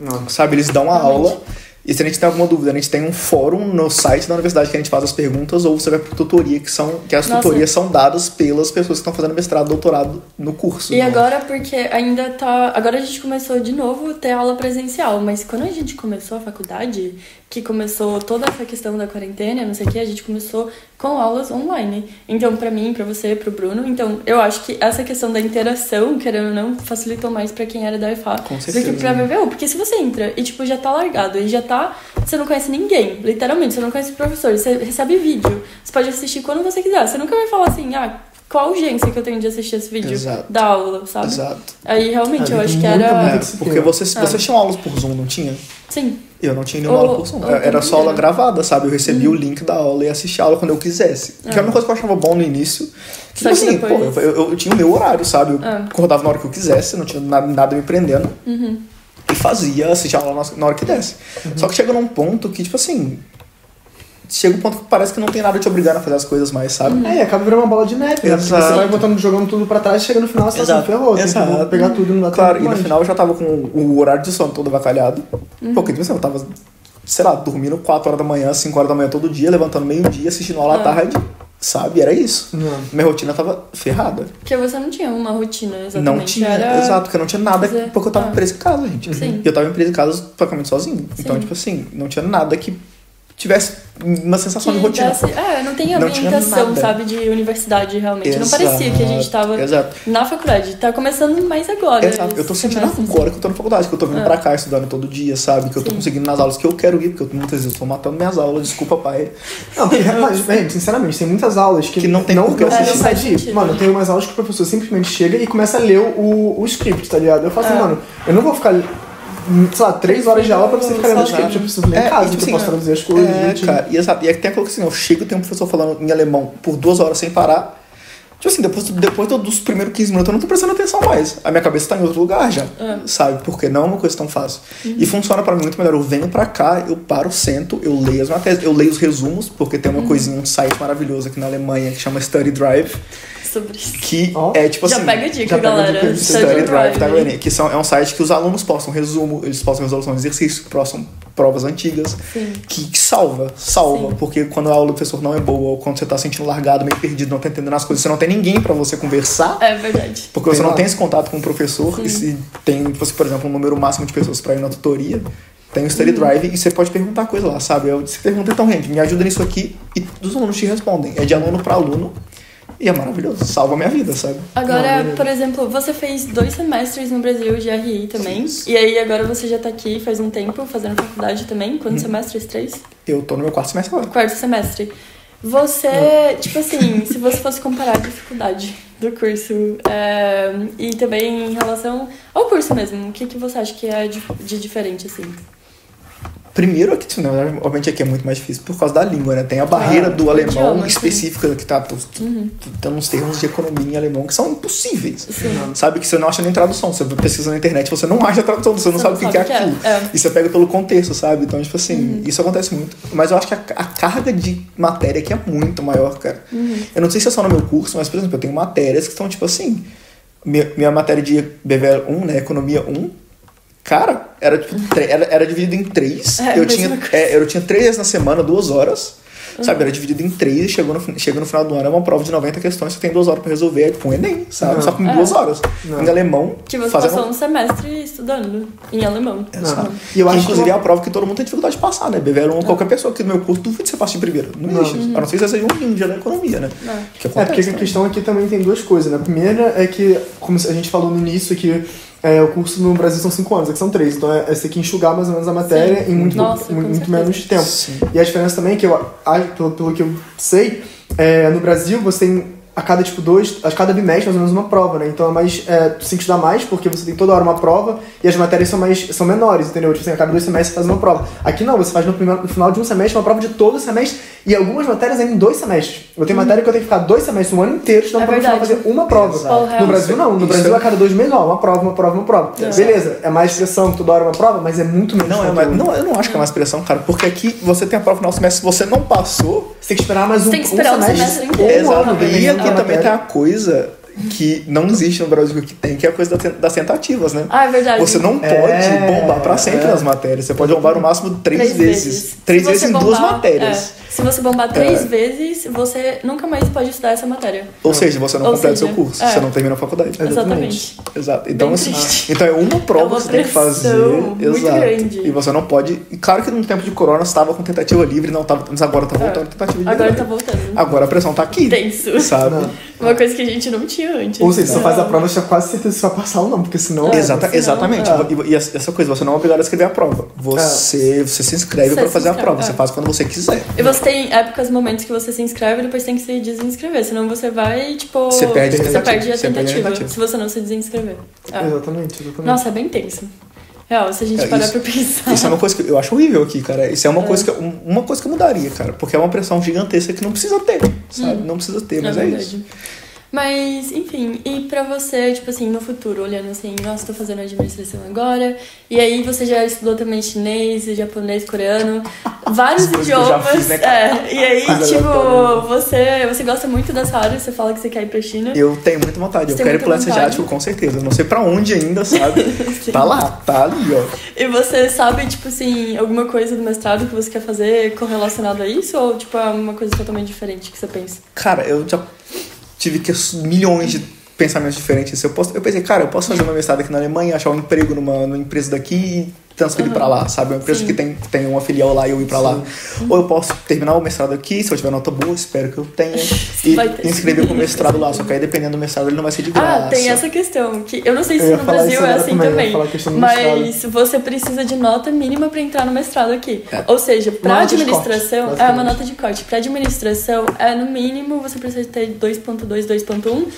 Não. Sabe, eles dão a Realmente. aula e se a gente tem alguma dúvida, a gente tem um fórum no site da universidade que a gente faz as perguntas ou você vai por tutoria, que são que as Nossa. tutorias são dadas pelas pessoas que estão fazendo mestrado, doutorado no curso. E Não- agora, porque ainda tá. Agora a gente começou de novo a ter aula presencial, mas quando a gente começou a faculdade, que começou toda essa questão da quarentena, não sei o que, a gente começou com aulas online. Então, pra mim, pra você, pro Bruno, então eu acho que essa questão da interação, querendo ou não, facilitou mais pra quem era da UFA Com do que certeza. pra VVU. Porque se você entra e, tipo, já tá largado e já tá. Você não conhece ninguém, literalmente, você não conhece o professor, você recebe vídeo, você pode assistir quando você quiser. Você nunca vai falar assim, ah. Qual a urgência que eu tenho de assistir esse vídeo Exato. da aula, sabe? Exato. Aí realmente Ah, eu tem acho que era. É, porque vocês, Ah. vocês tinham aulas por Zoom, não tinha? Sim. Eu não tinha nenhuma Ou- aula por Zoom. ou Era só aula gravada, sabe? Eu recebia o link da aula e assistia a aula quando eu quisesse. Que é uma coisa que eu achava bom no início. Que, Só tipo que assim, depois- pô, eu, eu- eu tinha o meu horário, sabe? Eu Ah. acordava na hora que eu quisesse, não tinha nada, nada me prendendo. Uhum. E fazia, assistia a aula na- na hora que desse. Só que chega num ponto que, tipo assim. Chega um ponto que parece que não tem nada te obrigando a fazer as coisas mais, sabe? É, acaba virando uma bola de neve, né? Porque você vai botando, jogando tudo pra trás, chega no final, você fala assim, ferrou, tem Exato. que pegar tudo e não dá Claro, e no mais. final eu já tava com o horário de sono todo avacalhado. Porque, tipo assim, eu tava, sei lá, dormindo 4 horas da manhã, 5 horas da manhã todo dia, levantando meio-dia, assistindo aula à tarde, sabe? Era isso. Não. Minha rotina tava ferrada. Porque você não tinha uma rotina, exatamente. Não tinha, Era... exato, porque eu não tinha nada, porque eu tava ah. preso em casa, gente. Sim. E eu tava preso em casa praticamente sozinho. Então, Sim. tipo assim, não tinha nada que tivesse uma sensação de Que rotina. desse- É, não tem Não ambientação, nada. sabe, de universidade realmente. Não Exato, parecia que a gente tava Exato. na faculdade. Tá começando mais agora. Exato. Eu tô sentindo agora que eu tô na faculdade, que eu tô vindo Ah. pra cá estudando todo dia, sabe? Que eu tô Sim. conseguindo nas aulas que eu quero ir, porque eu, muitas vezes eu tô matando minhas aulas, desculpa, pai. Não, porque, mas, gente, sinceramente, tem muitas aulas que, Que não tem não assistir. precisa É, não de- sentido. Mano, tem umas aulas que o professor simplesmente chega e começa a ler o, o script, tá ligado? Eu falo assim, É. mano, eu não vou ficar, sei lá, três horas de aula pra você ficar lendo o Exato. script, eu preciso ler em É, casa, e, que tipo eu posso assim, traduzir as coisas. É, direitinho. cara, e exato. E é que tem aquilo que assim, eu chego e tem um professor falando em alemão por duas horas sem parar. Tipo assim, depois, depois dos primeiros 15 minutos eu não tô prestando atenção mais. A minha cabeça tá em outro lugar já, É. sabe? Porque não é uma coisa tão fácil. Uhum. E funciona pra mim muito melhor. Eu venho pra cá, eu paro, sento, eu leio as matérias, eu leio os resumos, porque tem Uhum. uma coisinha, um site maravilhoso aqui na Alemanha que chama Study Drive, Sobre isso. que Ó, é tipo Já assim. pega a dica, já pega a galera. dica. Study Study Drive, tá Drive. vendo? Que são, é um site que os alunos postam resumo, eles postam resolução de exercício, postam provas antigas, Sim. que, que salva, salva. Sim. Porque quando a aula do professor não é boa, ou quando você tá sentindo largado, meio perdido, não tá entendendo as coisas, você não tem ninguém pra você conversar, É verdade. porque você não tem esse contato com o professor, Sim. e se tem, assim, por exemplo, um número máximo de pessoas pra ir na tutoria, tem o. Study Drive e você pode perguntar coisa lá, sabe? Eu, você pergunta, então, gente, me ajuda nisso aqui, e os alunos te respondem. É de aluno pra aluno, e é maravilhoso, salva a minha vida, sabe? Agora, por exemplo, você fez dois semestres no Brasil de RI também. Fiz. E aí agora você já tá aqui faz um tempo fazendo faculdade também. Quantos semestres? Três? Eu tô no meu quarto semestre agora. Quarto semestre. Você, tipo assim, se você fosse comparar a dificuldade do curso é, e também em relação ao curso mesmo, o que, que você acha que é de, de diferente, assim? Primeiro, aqui, verdade, obviamente aqui é muito mais difícil por causa da língua, né? Tem a barreira Ah, do alemão idioma, específica que tá. Uhum. Tem uns termos de economia em alemão que são impossíveis. Sim. Sabe que você não acha nem tradução. Você pesquisa na internet, você não acha a tradução, você não Você sabe não o que, que é sabe o que é. aquilo. É. Uhum. E você pega pelo contexto, sabe? Então, tipo assim, isso acontece muito. Mas eu acho que a, a carga de matéria aqui é muito maior, cara. Uhum. Eu não sei se é só no meu curso, mas, por exemplo, eu tenho matérias que estão, tipo assim. Minha, minha matéria de BVL 1, né? Economia 1. Cara, era, tipo, era, era dividido em três. É, eu, tinha, é, eu tinha três vezes na semana, duas horas. Sabe, era dividido em três e chegou no, chega no final do ano, é uma prova de 90 questões, você tem duas horas pra resolver, é tipo um Enem, sabe? Não. Só com É. duas horas. Não. Em alemão, Que você fazendo... passou um semestre estudando em alemão. Exato. E eu Que, acho que inclusive, é uma- a prova que todo mundo tem dificuldade de passar, né? BVL 1, qualquer pessoa aqui no meu curso, duvido que você passe de primeiro. Não, Não. existe. A não ser que você seja um ninja da economia, né? É. Que É, porque a também. questão aqui também tem duas coisas, né? A primeira é que, como a gente falou no início, que é, o curso no Brasil são cinco anos, aqui são três. Então é, é você tem que enxugar mais ou menos a matéria Sim. em muito, Nossa, muito, certeza. menos tempo. Sim. E a diferença também é que, eu, pelo, pelo que eu sei, é, no Brasil você tem a cada tipo dois, a cada bimestre mais ou menos uma prova, né? Então é mais, é, você tem que estudar mais porque você tem toda hora uma prova e as matérias são mais são menores, entendeu? Tipo assim, a cada dois semestres você faz uma prova. Aqui não, você faz no, primeiro, no final de um semestre uma prova de todo o semestre e algumas matérias ainda em dois semestres. Eu tenho matéria que eu tenho que ficar dois semestres, um ano inteiro estudando É pra final fazer uma prova. Exato. No Brasil não, no Isso Brasil é- a cada dois meses, ó, uma prova, uma prova, uma prova. É. Beleza, é mais pressão, toda hora uma prova, mas é muito menos Não, é mais, não, eu não acho que é mais pressão, cara, porque aqui você tem a prova no final do semestre, se você não passou, Você tem que esperar mais um, tem que esperar um um semestre, semestre inteiro. ou um ano, E também tem a coisa que não existe no Brasil que tem, que é a coisa das tentativas, né? Ah, é verdade. Você não pode É, bombar pra sempre é. nas matérias. Você pode bombar no máximo três, Três vezes. vezes. Três Se vezes em duas bombar- matérias. é, se você bombar três É. vezes, você nunca mais pode estudar essa matéria. Ou seja, você não Ou completa seja, seu curso, é. você não termina a faculdade. Exatamente. Exato. Então, Bem assim, triste. então é uma prova É uma que você tem que fazer. pressão muito Exato. grande. E você não pode. E claro que no tempo de corona estava com tentativa livre, não tava, mas agora tá voltando É. tentativa livre. Agora tá voltando. Agora a pressão tá aqui. Tenso. Sabe? Não. Uma coisa que a gente não tinha antes. Ou seja, se você faz a prova, você tem quase certeza se vai passar ou não, porque senão. É. Exata, senão- exatamente. é. E, e essa coisa, você não é obrigado a escrever a prova. Você, você se inscreve Você pra se fazer a prova. é. Você faz quando você quiser. E você tem épocas, momentos que você se inscreve e depois tem que se desinscrever. Senão você vai, tipo. Você perde a tentativa. Você perde a tentativa. Se você não se desinscrever. É. Exatamente, exatamente. Nossa, é bem tenso. Real, se a gente É, parar isso- pra pensar. Isso é uma coisa que eu acho horrível aqui, cara. Isso é uma, coisa, que, eu- uma coisa que eu mudaria, cara. Porque é uma pressão gigantesca que não precisa ter, sabe? Não precisa ter, mas é, verdade. isso. Mas, enfim, e pra você, tipo assim, no futuro, olhando assim, nossa, tô fazendo administração agora, e aí você já estudou também chinês, japonês, coreano, vários idiomas. fiz, né, é, e aí, Coisa tipo, aleatória. você, você gosta muito dessa área, você fala que você quer ir pra China. Eu tenho muita vontade. Você Eu quero ir pro leste asiático, com certeza. Eu não sei pra onde ainda, sabe? tá lá, tá ali, ó. E você sabe, tipo assim, alguma coisa do mestrado que você quer fazer correlacionado a isso? Ou, tipo, é uma coisa totalmente diferente que você pensa? Cara, eu já tive que milhões de pensamentos diferentes. Eu, posso, eu pensei, cara, eu posso fazer uma mestrado aqui na Alemanha, achar um emprego numa, numa empresa daqui e transferir pra lá, sabe? Uma empresa Sim. que tem, tem uma filial lá e eu ir pra lá. Ou eu posso terminar o mestrado aqui, se eu tiver nota boa, espero que eu tenha, e inscrever pro mestrado lá. Só que aí, dependendo do mestrado, ele não vai ser de graça. Ah, tem essa questão, que eu não sei se no Brasil é assim também, também, mas você precisa de nota mínima pra entrar no mestrado aqui. É. Ou seja, de administração, corte, é uma nota de corte. Pra administração, é no mínimo você precisa ter 2.2, 2.1.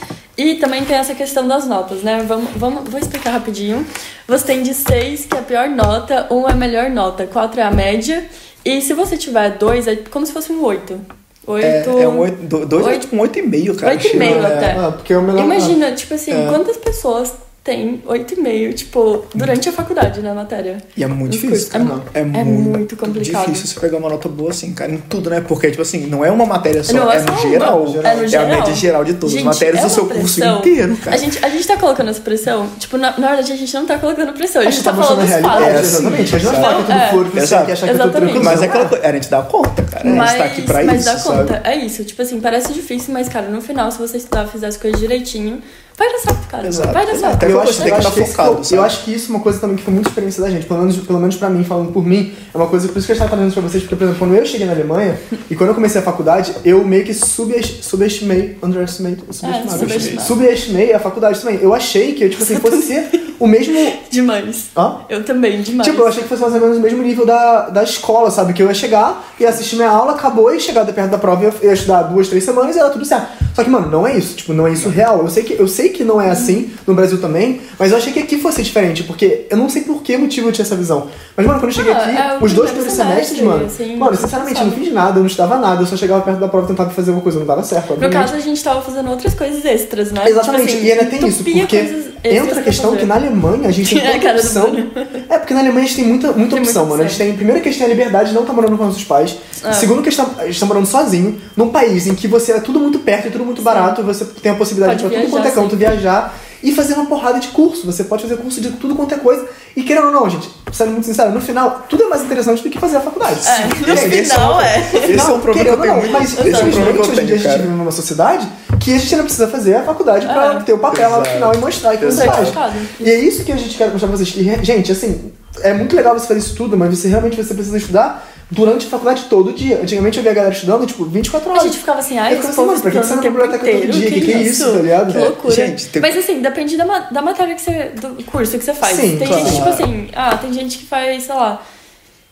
E também tem essa questão das notas, né? Vamos, vamos, vou explicar rapidinho. Você tem de 6, que é a pior nota, 1 é a melhor nota, 4 é a média. E se você tiver 2, é como se fosse um 8. 8. É, é um oito, do- dois é Oito- tipo um 8,5, cara. Oito e meio Chega, até. Ah, porque é o melhor. Imagina, tipo assim, É. quantas pessoas têm 8,5, tipo, durante a faculdade, na matéria? E é muito difícil, cursos. cara. Não. É, é muito, complicado. difícil você pegar uma nota boa assim, cara, em tudo, né? Porque, tipo assim, não é uma matéria só, Não é, é no uma, geral. é no a geral. média geral de todas Gente, as matérias é do seu uma curso pressão. inteiro, cara. A gente, a gente tá colocando essa pressão, tipo, na, na verdade a gente não tá colocando pressão, a A gente gente tá tá mostrando falando a os realidade, fatos. exatamente. A gente não fala que é tudo É. flor, que achar que é tudo tranquilo. Mas é aquela coisa, a gente dá conta, cara. a Mas, gente tá aqui pra mas isso, dá sabe? conta, é isso. Tipo assim, parece difícil, mas, cara, no final, se você estudar, fizer as coisas direitinho, vai certo, cara. Exato, Vai certo. Até eu acho, você tem que estar que esse- focado, eu acho que isso é uma coisa também que foi muita experiência da gente. Pelo menos, pelo menos pra mim, falando por mim, é uma coisa, por isso que eu estava falando pra vocês, porque, por exemplo, quando eu cheguei na Alemanha e quando eu comecei a faculdade, eu meio que subes- subestimei, underestimate, subestimado, subestimado. subestimei a faculdade também. Eu achei que, tipo assim, fosse ser o mesmo. Demais. Hã? Eu também, demais. Tipo, eu achei que fosse mais ou menos o mesmo nível da, da escola, sabe? Que eu ia chegar, ia assistir minha aula, acabou, e chegar perto da prova, ia, ia estudar duas, três semanas e era tudo certo. Só que, mano, não é isso. Tipo, não é isso real. Eu sei que, eu sei que não é assim no Brasil também, mas eu achei que aqui fosse diferente, porque eu não sei por que motivo eu tinha essa visão. Mas, mano, quando eu cheguei Ah, aqui, é os dois primeiro primeiros semestre, semestres, mano, assim, mano, sinceramente, eu não fiz nada, eu não estudava nada, eu só chegava perto da prova e tentava fazer uma coisa, não dava certo. No obviamente. caso, a gente tava fazendo outras coisas extras, né? Exatamente, Tipo assim, e ainda tem isso, porque entra a questão que na Alemanha a gente tem A tanta cara do opção. É, porque na Alemanha a gente tem muita, muita Tem opção, muita mano. A gente tem, primeiro que a gente tem a liberdade de não estar morando com nossos pais. É. Segundo que a gente, tá, a gente tá morando sozinho, num país em que você é tudo muito perto e tudo muito barato, você tem a possibilidade Pode de ir pra tudo quanto é canto, viajar e fazer uma porrada de curso. Você pode fazer curso de tudo quanto é coisa. E querendo ou não, gente, sendo muito sincero, no final, tudo é mais interessante do que fazer a faculdade. É, no esse final é é. Esse é um problema que eu tenho. Mas é um problema infelizmente, hoje em dia a gente vive numa sociedade que a gente não precisa fazer a faculdade pra É. ter o papel lá no Exato. final e mostrar que você Exato. faz. E é isso que a gente quer mostrar pra vocês. Que, gente, assim, é muito legal você fazer isso tudo, mas você realmente você precisa estudar durante a faculdade todo dia. Antigamente eu via a galera estudando, tipo, 24 A horas. gente ficava assim, ai, Eu ficava assim, mano, pra que que você não o tempo biblioteca todo dia? Que que é isso, tá ligado? Que É, loucura. gente, tem- Mas assim, depende da, da matéria que você. do curso que você faz. Sim, tem claro. gente, tipo assim, ah, tem gente que faz, sei lá.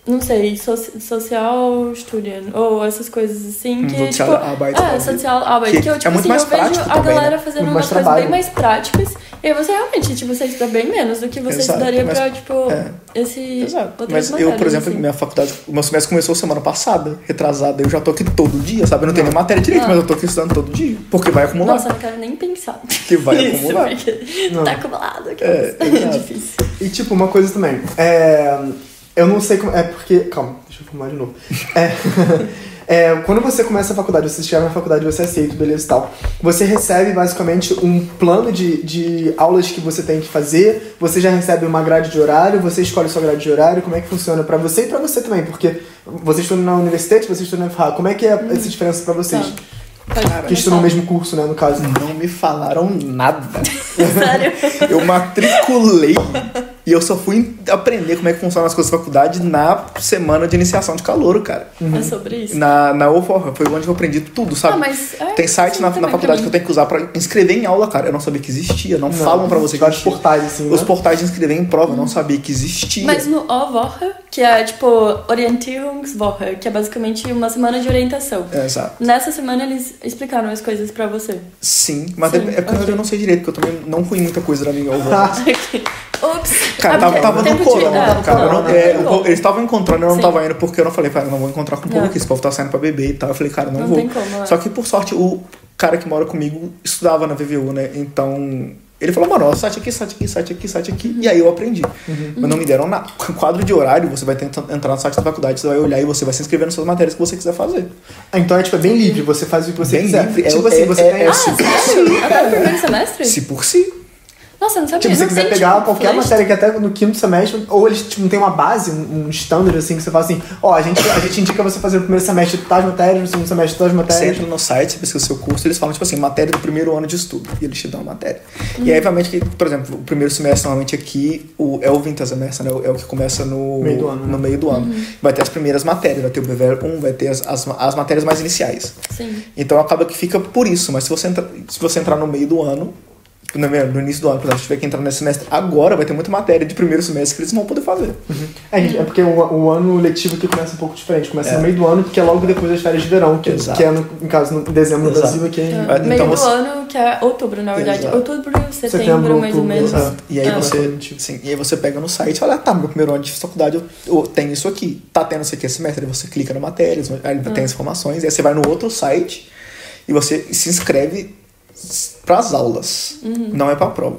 Não sei, soci- social student, ou essas coisas assim, que, Hum, social tipo... arbeit, é, né? social arbeit, Que que, eu, é tipo muito assim, mais eu vejo prático a também, galera né? fazendo Muito umas mais coisas trabalho. bem mais práticas, e você realmente, tipo, você estuda bem menos do que você Exato, estudaria mas- pra, tipo, é. esse... Exato. Mas eu, por exemplo, assim. minha faculdade, o meu semestre começou semana passada, retrasada. Eu já tô aqui todo dia, sabe? Eu não tenho nem matéria direito, Ah. mas eu tô aqui estudando todo dia. Porque vai acumular. Nossa, eu não quero nem pensar. Que vai Isso, acumular. porque Não. tá acumulado aqui. É, É, difícil. E tipo, uma coisa também. É, eu não sei como. É porque. Calma, deixa eu formar de novo. É, é, quando você começa a faculdade, você chega na faculdade, você é aceito, beleza e tal. Você recebe basicamente um plano de, de aulas que você tem que fazer. Você já recebe uma grade de horário, você escolhe sua grade de horário, como é que funciona pra você e pra você também, porque você estuda na universidade, você estuda na FH. Como é que é essa diferença pra vocês? Tá. Pode Que estudam no mesmo curso, né, no caso. Não me falaram nada. Sério? Eu matriculei e eu só fui aprender como é que funcionam as coisas da faculdade na semana de iniciação de calouro, cara. É sobre isso. Na, na UFOR, foi onde eu aprendi tudo, sabe? Ah, mas é, Tem site sim, na, na faculdade pra que eu tenho que usar pra inscrever em aula, cara. Eu não sabia que existia. Não, falam pra você que existia. portais, assim, Os né? portais de inscrever em prova, eu não sabia que existia. Mas no O-Woche, que é tipo Orientierungswoche, que é basicamente uma semana de orientação. É, exato. Nessa semana eles explicaram as coisas pra você. Sim, mas Sim, é, é porque ok. eu não sei direito, porque eu também não fui muita coisa da minha UFOR. Ah, Ups! Cara, Ah, tava, tava no corona, é, cara. eu não- é, eu- eles estavam encontrando, eu não Sim. tava indo porque eu não falei, cara, eu não vou encontrar com o povo Não. aqui, esse povo tá saindo pra beber e tal. Eu falei, cara, não, Não vou. tem como, é. Só que por sorte, o, cara que mora comigo estudava na VVU, né? Então, ele falou, mano, ó, site aqui, site aqui, site aqui, site aqui. E aí eu aprendi. Mas não me deram nada. Quadro de horário, você vai tentar entrar no site da faculdade, você vai olhar e você vai se inscrever nas suas matérias que você quiser fazer. Ah, Então é tipo, é bem livre, você faz o que você Bem quiser. livre, é- tipo assim, é- você é- tem. é Ah, se por sério? Até no primeiro semestre? Se por si. Nossa, eu não sabia. Tipo, se você quiser tem, pegar tipo, qualquer flash? matéria que até no quinto semestre, ou eles tipo, não tem uma base, um, um standard assim, que você fala assim, ó, a, gente, a gente indica você fazer no primeiro semestre tais matérias, no segundo semestre tais Você matérias. entra no site, você pesquisa o seu curso, eles falam, tipo assim, matéria do primeiro ano de estudo. E eles te dão a matéria. E aí, obviamente, que, por exemplo, o primeiro semestre, normalmente aqui, o, é o vintage semestre, né? É o que começa no Meio do ano, No né? meio do ano. Vai ter as primeiras matérias, vai ter o BVL 1, vai ter as, as, as matérias mais iniciais. Sim. Então acaba que fica por isso, mas se você, entra, se você entrar no meio do ano, no, no início do ano, por exemplo, se tiver que entrar nesse semestre agora, vai ter muita matéria de primeiro semestre que eles não vão poder fazer. É, gente, é porque o, o ano letivo aqui começa um pouco diferente. Começa É. no meio do ano, porque é logo depois das férias de verão, que, que é, no, no caso, no, em dezembro no Exato. Brasil, aqui é em- Ah, meio então do você- ano, que é outubro, na verdade. Exato. Outubro, setembro, Setembro, mais ou menos. exato. E aí Ah. você, sim, e aí você pega no site, olha, tá, meu primeiro ano de faculdade eu, eu tenho isso aqui. Tá tendo isso aqui esse semestre, aí você clica na matéria, aí ele tem as informações, aí você vai no outro site e você se inscreve para as aulas, não é para prova.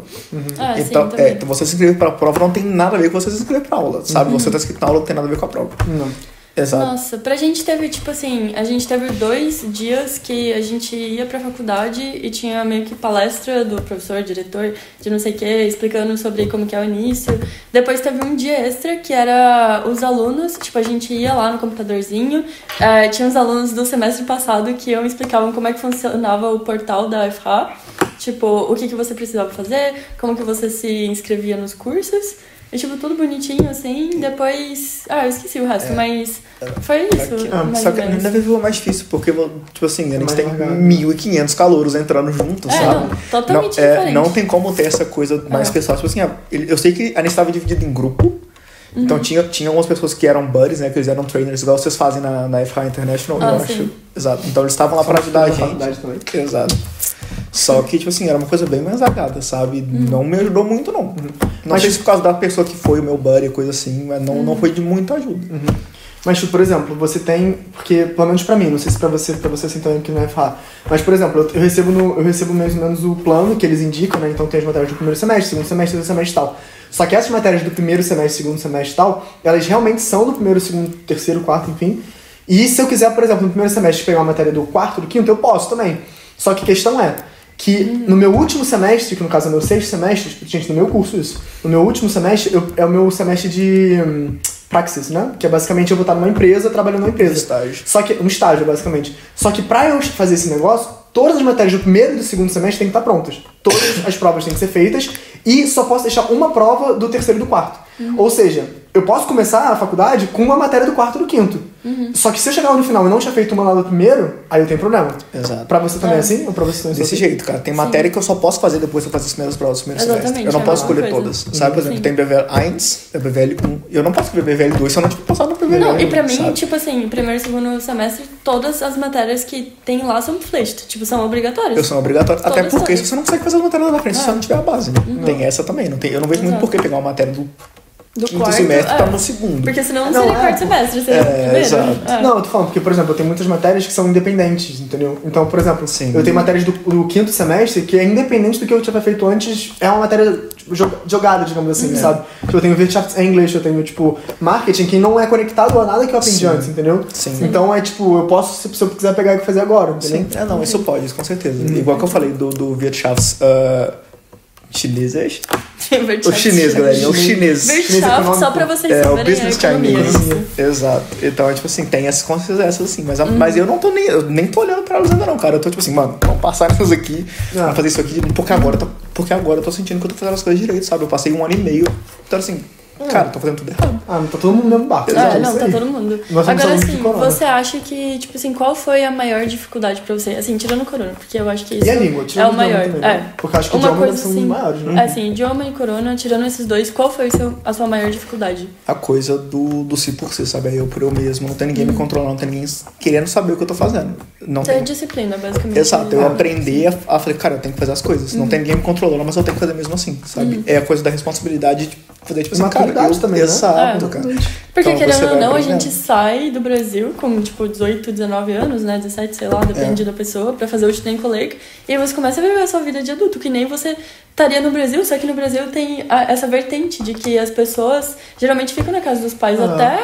Ah, então, sim, é, então você se inscrever para prova não tem nada a ver com você se inscrever para aula, sabe? Você tá inscrito na aula não tem nada a ver com a prova. Não. Exato. Nossa, pra gente teve, tipo assim, a gente teve dois dias que a gente ia pra faculdade e tinha meio que palestra do professor, diretor, de não sei o que, explicando sobre como que é o início. Depois teve um dia extra que era os alunos, tipo, a gente ia lá no computadorzinho, eh, tinha os alunos do semestre passado que iam explicavam como é que funcionava o portal da FH, tipo, o que, que você precisava fazer, como que você se inscrevia nos cursos. E, tipo, tudo bonitinho, assim. Depois... Ah, eu esqueci o resto, mas... Foi isso, mais Só que na VVU é mais difícil, porque, tipo assim, a gente mais tem largado. 1.500 calouros entrando juntos, É, sabe? não, totalmente não, é, diferente. não tem como ter essa coisa mais É. pessoal. Tipo assim, ah, eu sei que a gente estava dividido em grupo. Uhum. Então tinha, tinha algumas pessoas que eram buddies, né? Que eles eram trainers, igual vocês fazem na, na FH International, Ah, eu sim. acho. Exato. Então eles estavam lá para ajudar a gente. também. Exato. Só que, tipo assim, era uma coisa bem mais agada, sabe? Uhum. Não me ajudou muito, não. Não Mas- sei se por causa da pessoa que foi o meu buddy, coisa assim, mas não, Uhum. não foi de muita ajuda. Mas, tipo, por exemplo, você tem. Porque, pelo menos pra mim, não sei se pra você, pra você assim também que não é FA. Mas, por exemplo, eu, eu recebo no, eu recebo mais ou menos o plano que eles indicam, né? Então tem as matérias do primeiro semestre, segundo semestre, terceiro semestre e tal. Só que essas matérias do primeiro semestre, segundo semestre e tal, elas realmente são do primeiro, segundo, terceiro, quarto, enfim. E se eu quiser, por exemplo, no primeiro semestre pegar uma matéria do quarto, do quinto, eu posso também. Só que a questão é que no meu último semestre, que no caso é o meu sexto semestre, gente, no meu curso isso, no meu último semestre eu- é o meu semestre de hum, praxis, né? Que é basicamente eu vou estar numa empresa, trabalhando numa empresa. Estágio. Só que, um estágio, basicamente. Só que pra eu fazer esse negócio, todas as matérias do primeiro e do segundo semestre têm que estar prontas. Todas as provas têm que ser feitas e só posso deixar uma prova do terceiro e do quarto. Ou seja, eu posso começar a faculdade com uma matéria do quarto e do quinto. Só que se eu chegar lá no final e não tinha feito uma lá do primeiro, aí eu tenho problema. Exato. Pra você também é É. assim? Ou pra você também é Desse assim? jeito, cara. Tem matéria que eu só posso fazer depois que eu fazer as primeiras provas do primeiro semestre. Exatamente, Eu não é a posso escolher coisa. todas. Sabe, por exemplo, Sim. tem BVL 1, BVL 1. Eu não posso escrever BVL 2 se eu não tiver passado no BVL Não, 1. e pra mim, sabe? tipo assim, primeiro e segundo semestre, todas as matérias que tem lá são flecht, tipo, são obrigatórias. Eu sou obrigatório. Até porque todas. você não consegue fazer a matéria lá na frente se você É. não tiver a base. Né? Tem essa também. Não tem, eu não vejo muito Exato. por que pegar uma matéria do Do quinto quarto, semestre é. pra no segundo. Porque senão não Não, seria é, quarto semestre, seria É, primeiro. exato. É. Não, eu tô falando, porque, por exemplo, eu tenho muitas matérias que são independentes, entendeu? Então, por exemplo, Sim. eu tenho matérias do, do quinto semestre que é independente do que eu tiver feito antes, é uma matéria tipo, jo- jogada, digamos assim, sabe? Tipo, eu tenho Wirtschaftsenglish, eu tenho, tipo, marketing que não é conectado a nada que eu aprendi Sim. antes, entendeu? Sim. Então é tipo, eu posso, se, se eu quiser pegar e fazer agora, entendeu? Sim, é, não, isso pode, isso com certeza. Igual que eu falei do, do Wirtschafts uh, chineses. O chinês, galerinha, é o chinês. Chinês Wirtschaft, econômico. só pra vocês É, o saberem business a economia. Chinese. isso. Exato. Então, é tipo assim, tem essas coisas essas assim. Mas, a- mas eu não tô nem. Eu nem tô olhando pra elas ainda, não, cara. Eu tô tipo assim, mano, vamos passar nessas aqui. Ah. Vamos fazer isso aqui. Porque agora, tô, porque agora eu tô sentindo que eu tô fazendo as coisas direito, sabe? Eu passei um ano e meio. Então, assim, cara, eu tô fazendo tudo errado. Ah, tá todo mundo no mesmo barco. Ah, é não, tá todo mundo. Nós Agora, assim, você acha que, tipo assim, qual foi a maior dificuldade pra você? Assim, tirando o corona, porque eu acho que isso E a língua? é tirando o maior. também, É. né? Porque eu acho que o Uma idioma coisa deve ser um dos assim, maiores, né? assim, idioma e corona, tirando esses dois, qual foi o seu, a sua maior dificuldade? A coisa do, do si por si, sabe? É eu por eu mesmo. Não tem ninguém me controlando, não tem ninguém querendo saber o que eu tô fazendo. Não Ter tem. disciplina, basicamente. Exato, eu É. aprender a, a falei, cara, eu tenho que fazer as coisas. Não tem ninguém me controlando, mas eu tenho que fazer mesmo assim, sabe? É a coisa da responsabilidade de fazer, tipo assim, cara, realidade eu- também, né? Exato, É. cara. Porque Então, querendo ou não, a gente sai do Brasil com, tipo, 18, 19 anos, né? 17, sei lá, depende É. da pessoa, pra fazer o student colleague. E aí você começa a viver a sua vida de adulto, que nem você estaria no Brasil, só que no Brasil tem a- essa vertente de que as pessoas geralmente ficam na casa dos pais Ah. até.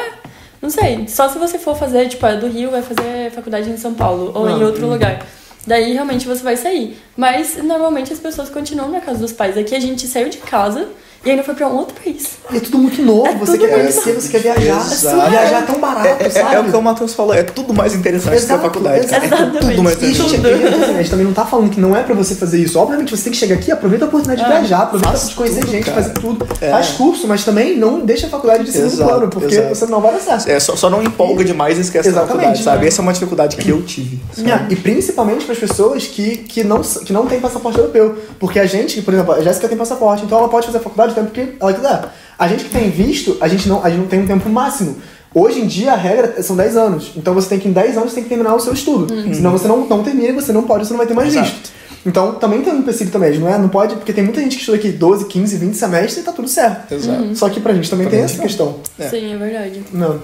Não sei, só se você for fazer, tipo, é do Rio, vai fazer faculdade em São Paulo ou em Ah, outro lugar. Daí realmente você vai sair. Mas normalmente as pessoas continuam na casa dos pais. Aqui a gente saiu de casa e ainda foi pra um outro país. E é tudo muito novo, É você tudo quer muito conhecer, você quer viajar. Exato. Viajar é tão barato, É, é- sabe? é o que o Matheus falou, é tudo mais interessante que a Exato, faculdade. cara. É exatamente. tudo mais interessante. assim, a gente também não tá falando que não é pra você fazer isso. Obviamente, você tem que chegar aqui, aproveita a oportunidade de É, viajar, aproveita de conhecer tudo, gente, cara. fazer tudo. É. Faz curso, mas também não deixa a faculdade de segundo Exato, plano, porque exato. você não vai dar certo. É, só, só não empolga demais e esquece da Exatamente, faculdade, sabe? né? Essa é uma dificuldade que eu tive. É, e principalmente para as pessoas que, que, não, que não têm passaporte europeu. Porque a gente, por exemplo, a Jéssica tem passaporte, então ela pode fazer a faculdade tempo que ela quiser. A gente que tem visto, a gente não, a gente não tem um tempo máximo. Hoje em dia a regra são 10 anos. Então você tem que, em 10 anos, você tem que terminar o seu estudo. Senão você não, não termina e você não pode, você não vai ter mais Exato. visto. Então também tem um empecilho também, não é? Não pode, porque tem muita gente que estuda aqui 12, 15, 20 semestres e tá tudo certo. Exato. Só que pra gente também Pra tem gente essa não. questão. É. Sim, é verdade. Não.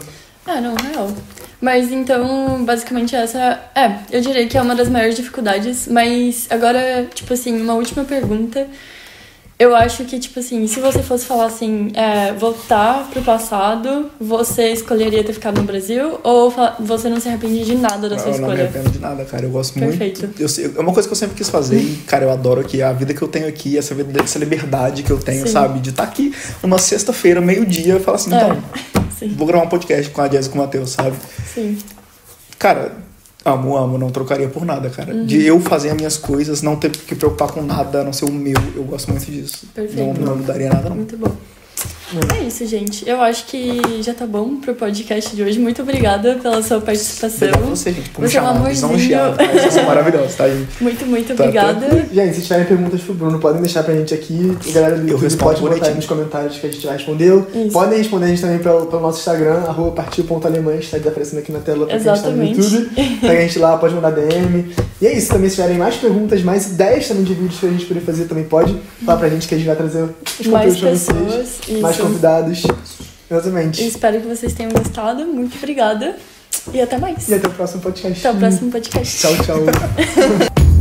Ah, não, real. Mas então, basicamente essa. É, eu diria que é uma das maiores dificuldades. Mas agora, tipo assim, uma última pergunta. Eu acho que, tipo assim, se você fosse falar assim, é, voltar pro passado, você escolheria ter ficado no Brasil? Ou você não se arrepende de nada da sua Eu não me escolha? arrependo de nada, cara. Eu gosto Perfeito. muito. Eu, sei- é uma coisa que eu sempre quis fazer e, cara, eu adoro que a vida que eu tenho aqui, essa, vida, essa liberdade que eu tenho, Sim. sabe? De estar aqui numa sexta-feira, meio-dia, e falar assim, É. então, Sim, vou gravar um podcast com a Jess e com o Matheus, sabe? sim. Cara, amo, amo, não trocaria por nada, cara. Uhum. De eu fazer as minhas coisas, não ter que preocupar com nada, a não ser o meu. Eu gosto muito disso. Perfeito. Não, não mudaria nada, não. Muito bom. É isso, gente. Eu acho que já tá bom pro podcast de hoje. Muito obrigada pela sua participação. Obrigado a você, gente, por me Você é um chamar. Vocês são maravilhosos, tá, gente? Muito, muito Tá, obrigada. Gente, se tiverem perguntas pro Bruno, podem deixar pra gente aqui. A galera do YouTube pode botar aí nos comentários que a gente já respondeu. Isso. Podem responder a gente também pelo, pelo nosso Instagram, arroba partiu.alemães, tá aparecendo aqui na tela pra quem está no Exatamente. YouTube. Segue a gente lá, pode mandar DM. E é isso, também se tiverem mais perguntas, mais ideias também de vídeos que a gente poder fazer, também pode falar pra gente que a gente vai trazer os Mais conteúdos pra pessoas. vocês. Mais Isso. Convidados. Exatamente. Espero que vocês tenham gostado. Muito obrigada. E até mais. E até o próximo podcast. Até o próximo podcast. Tchau, tchau.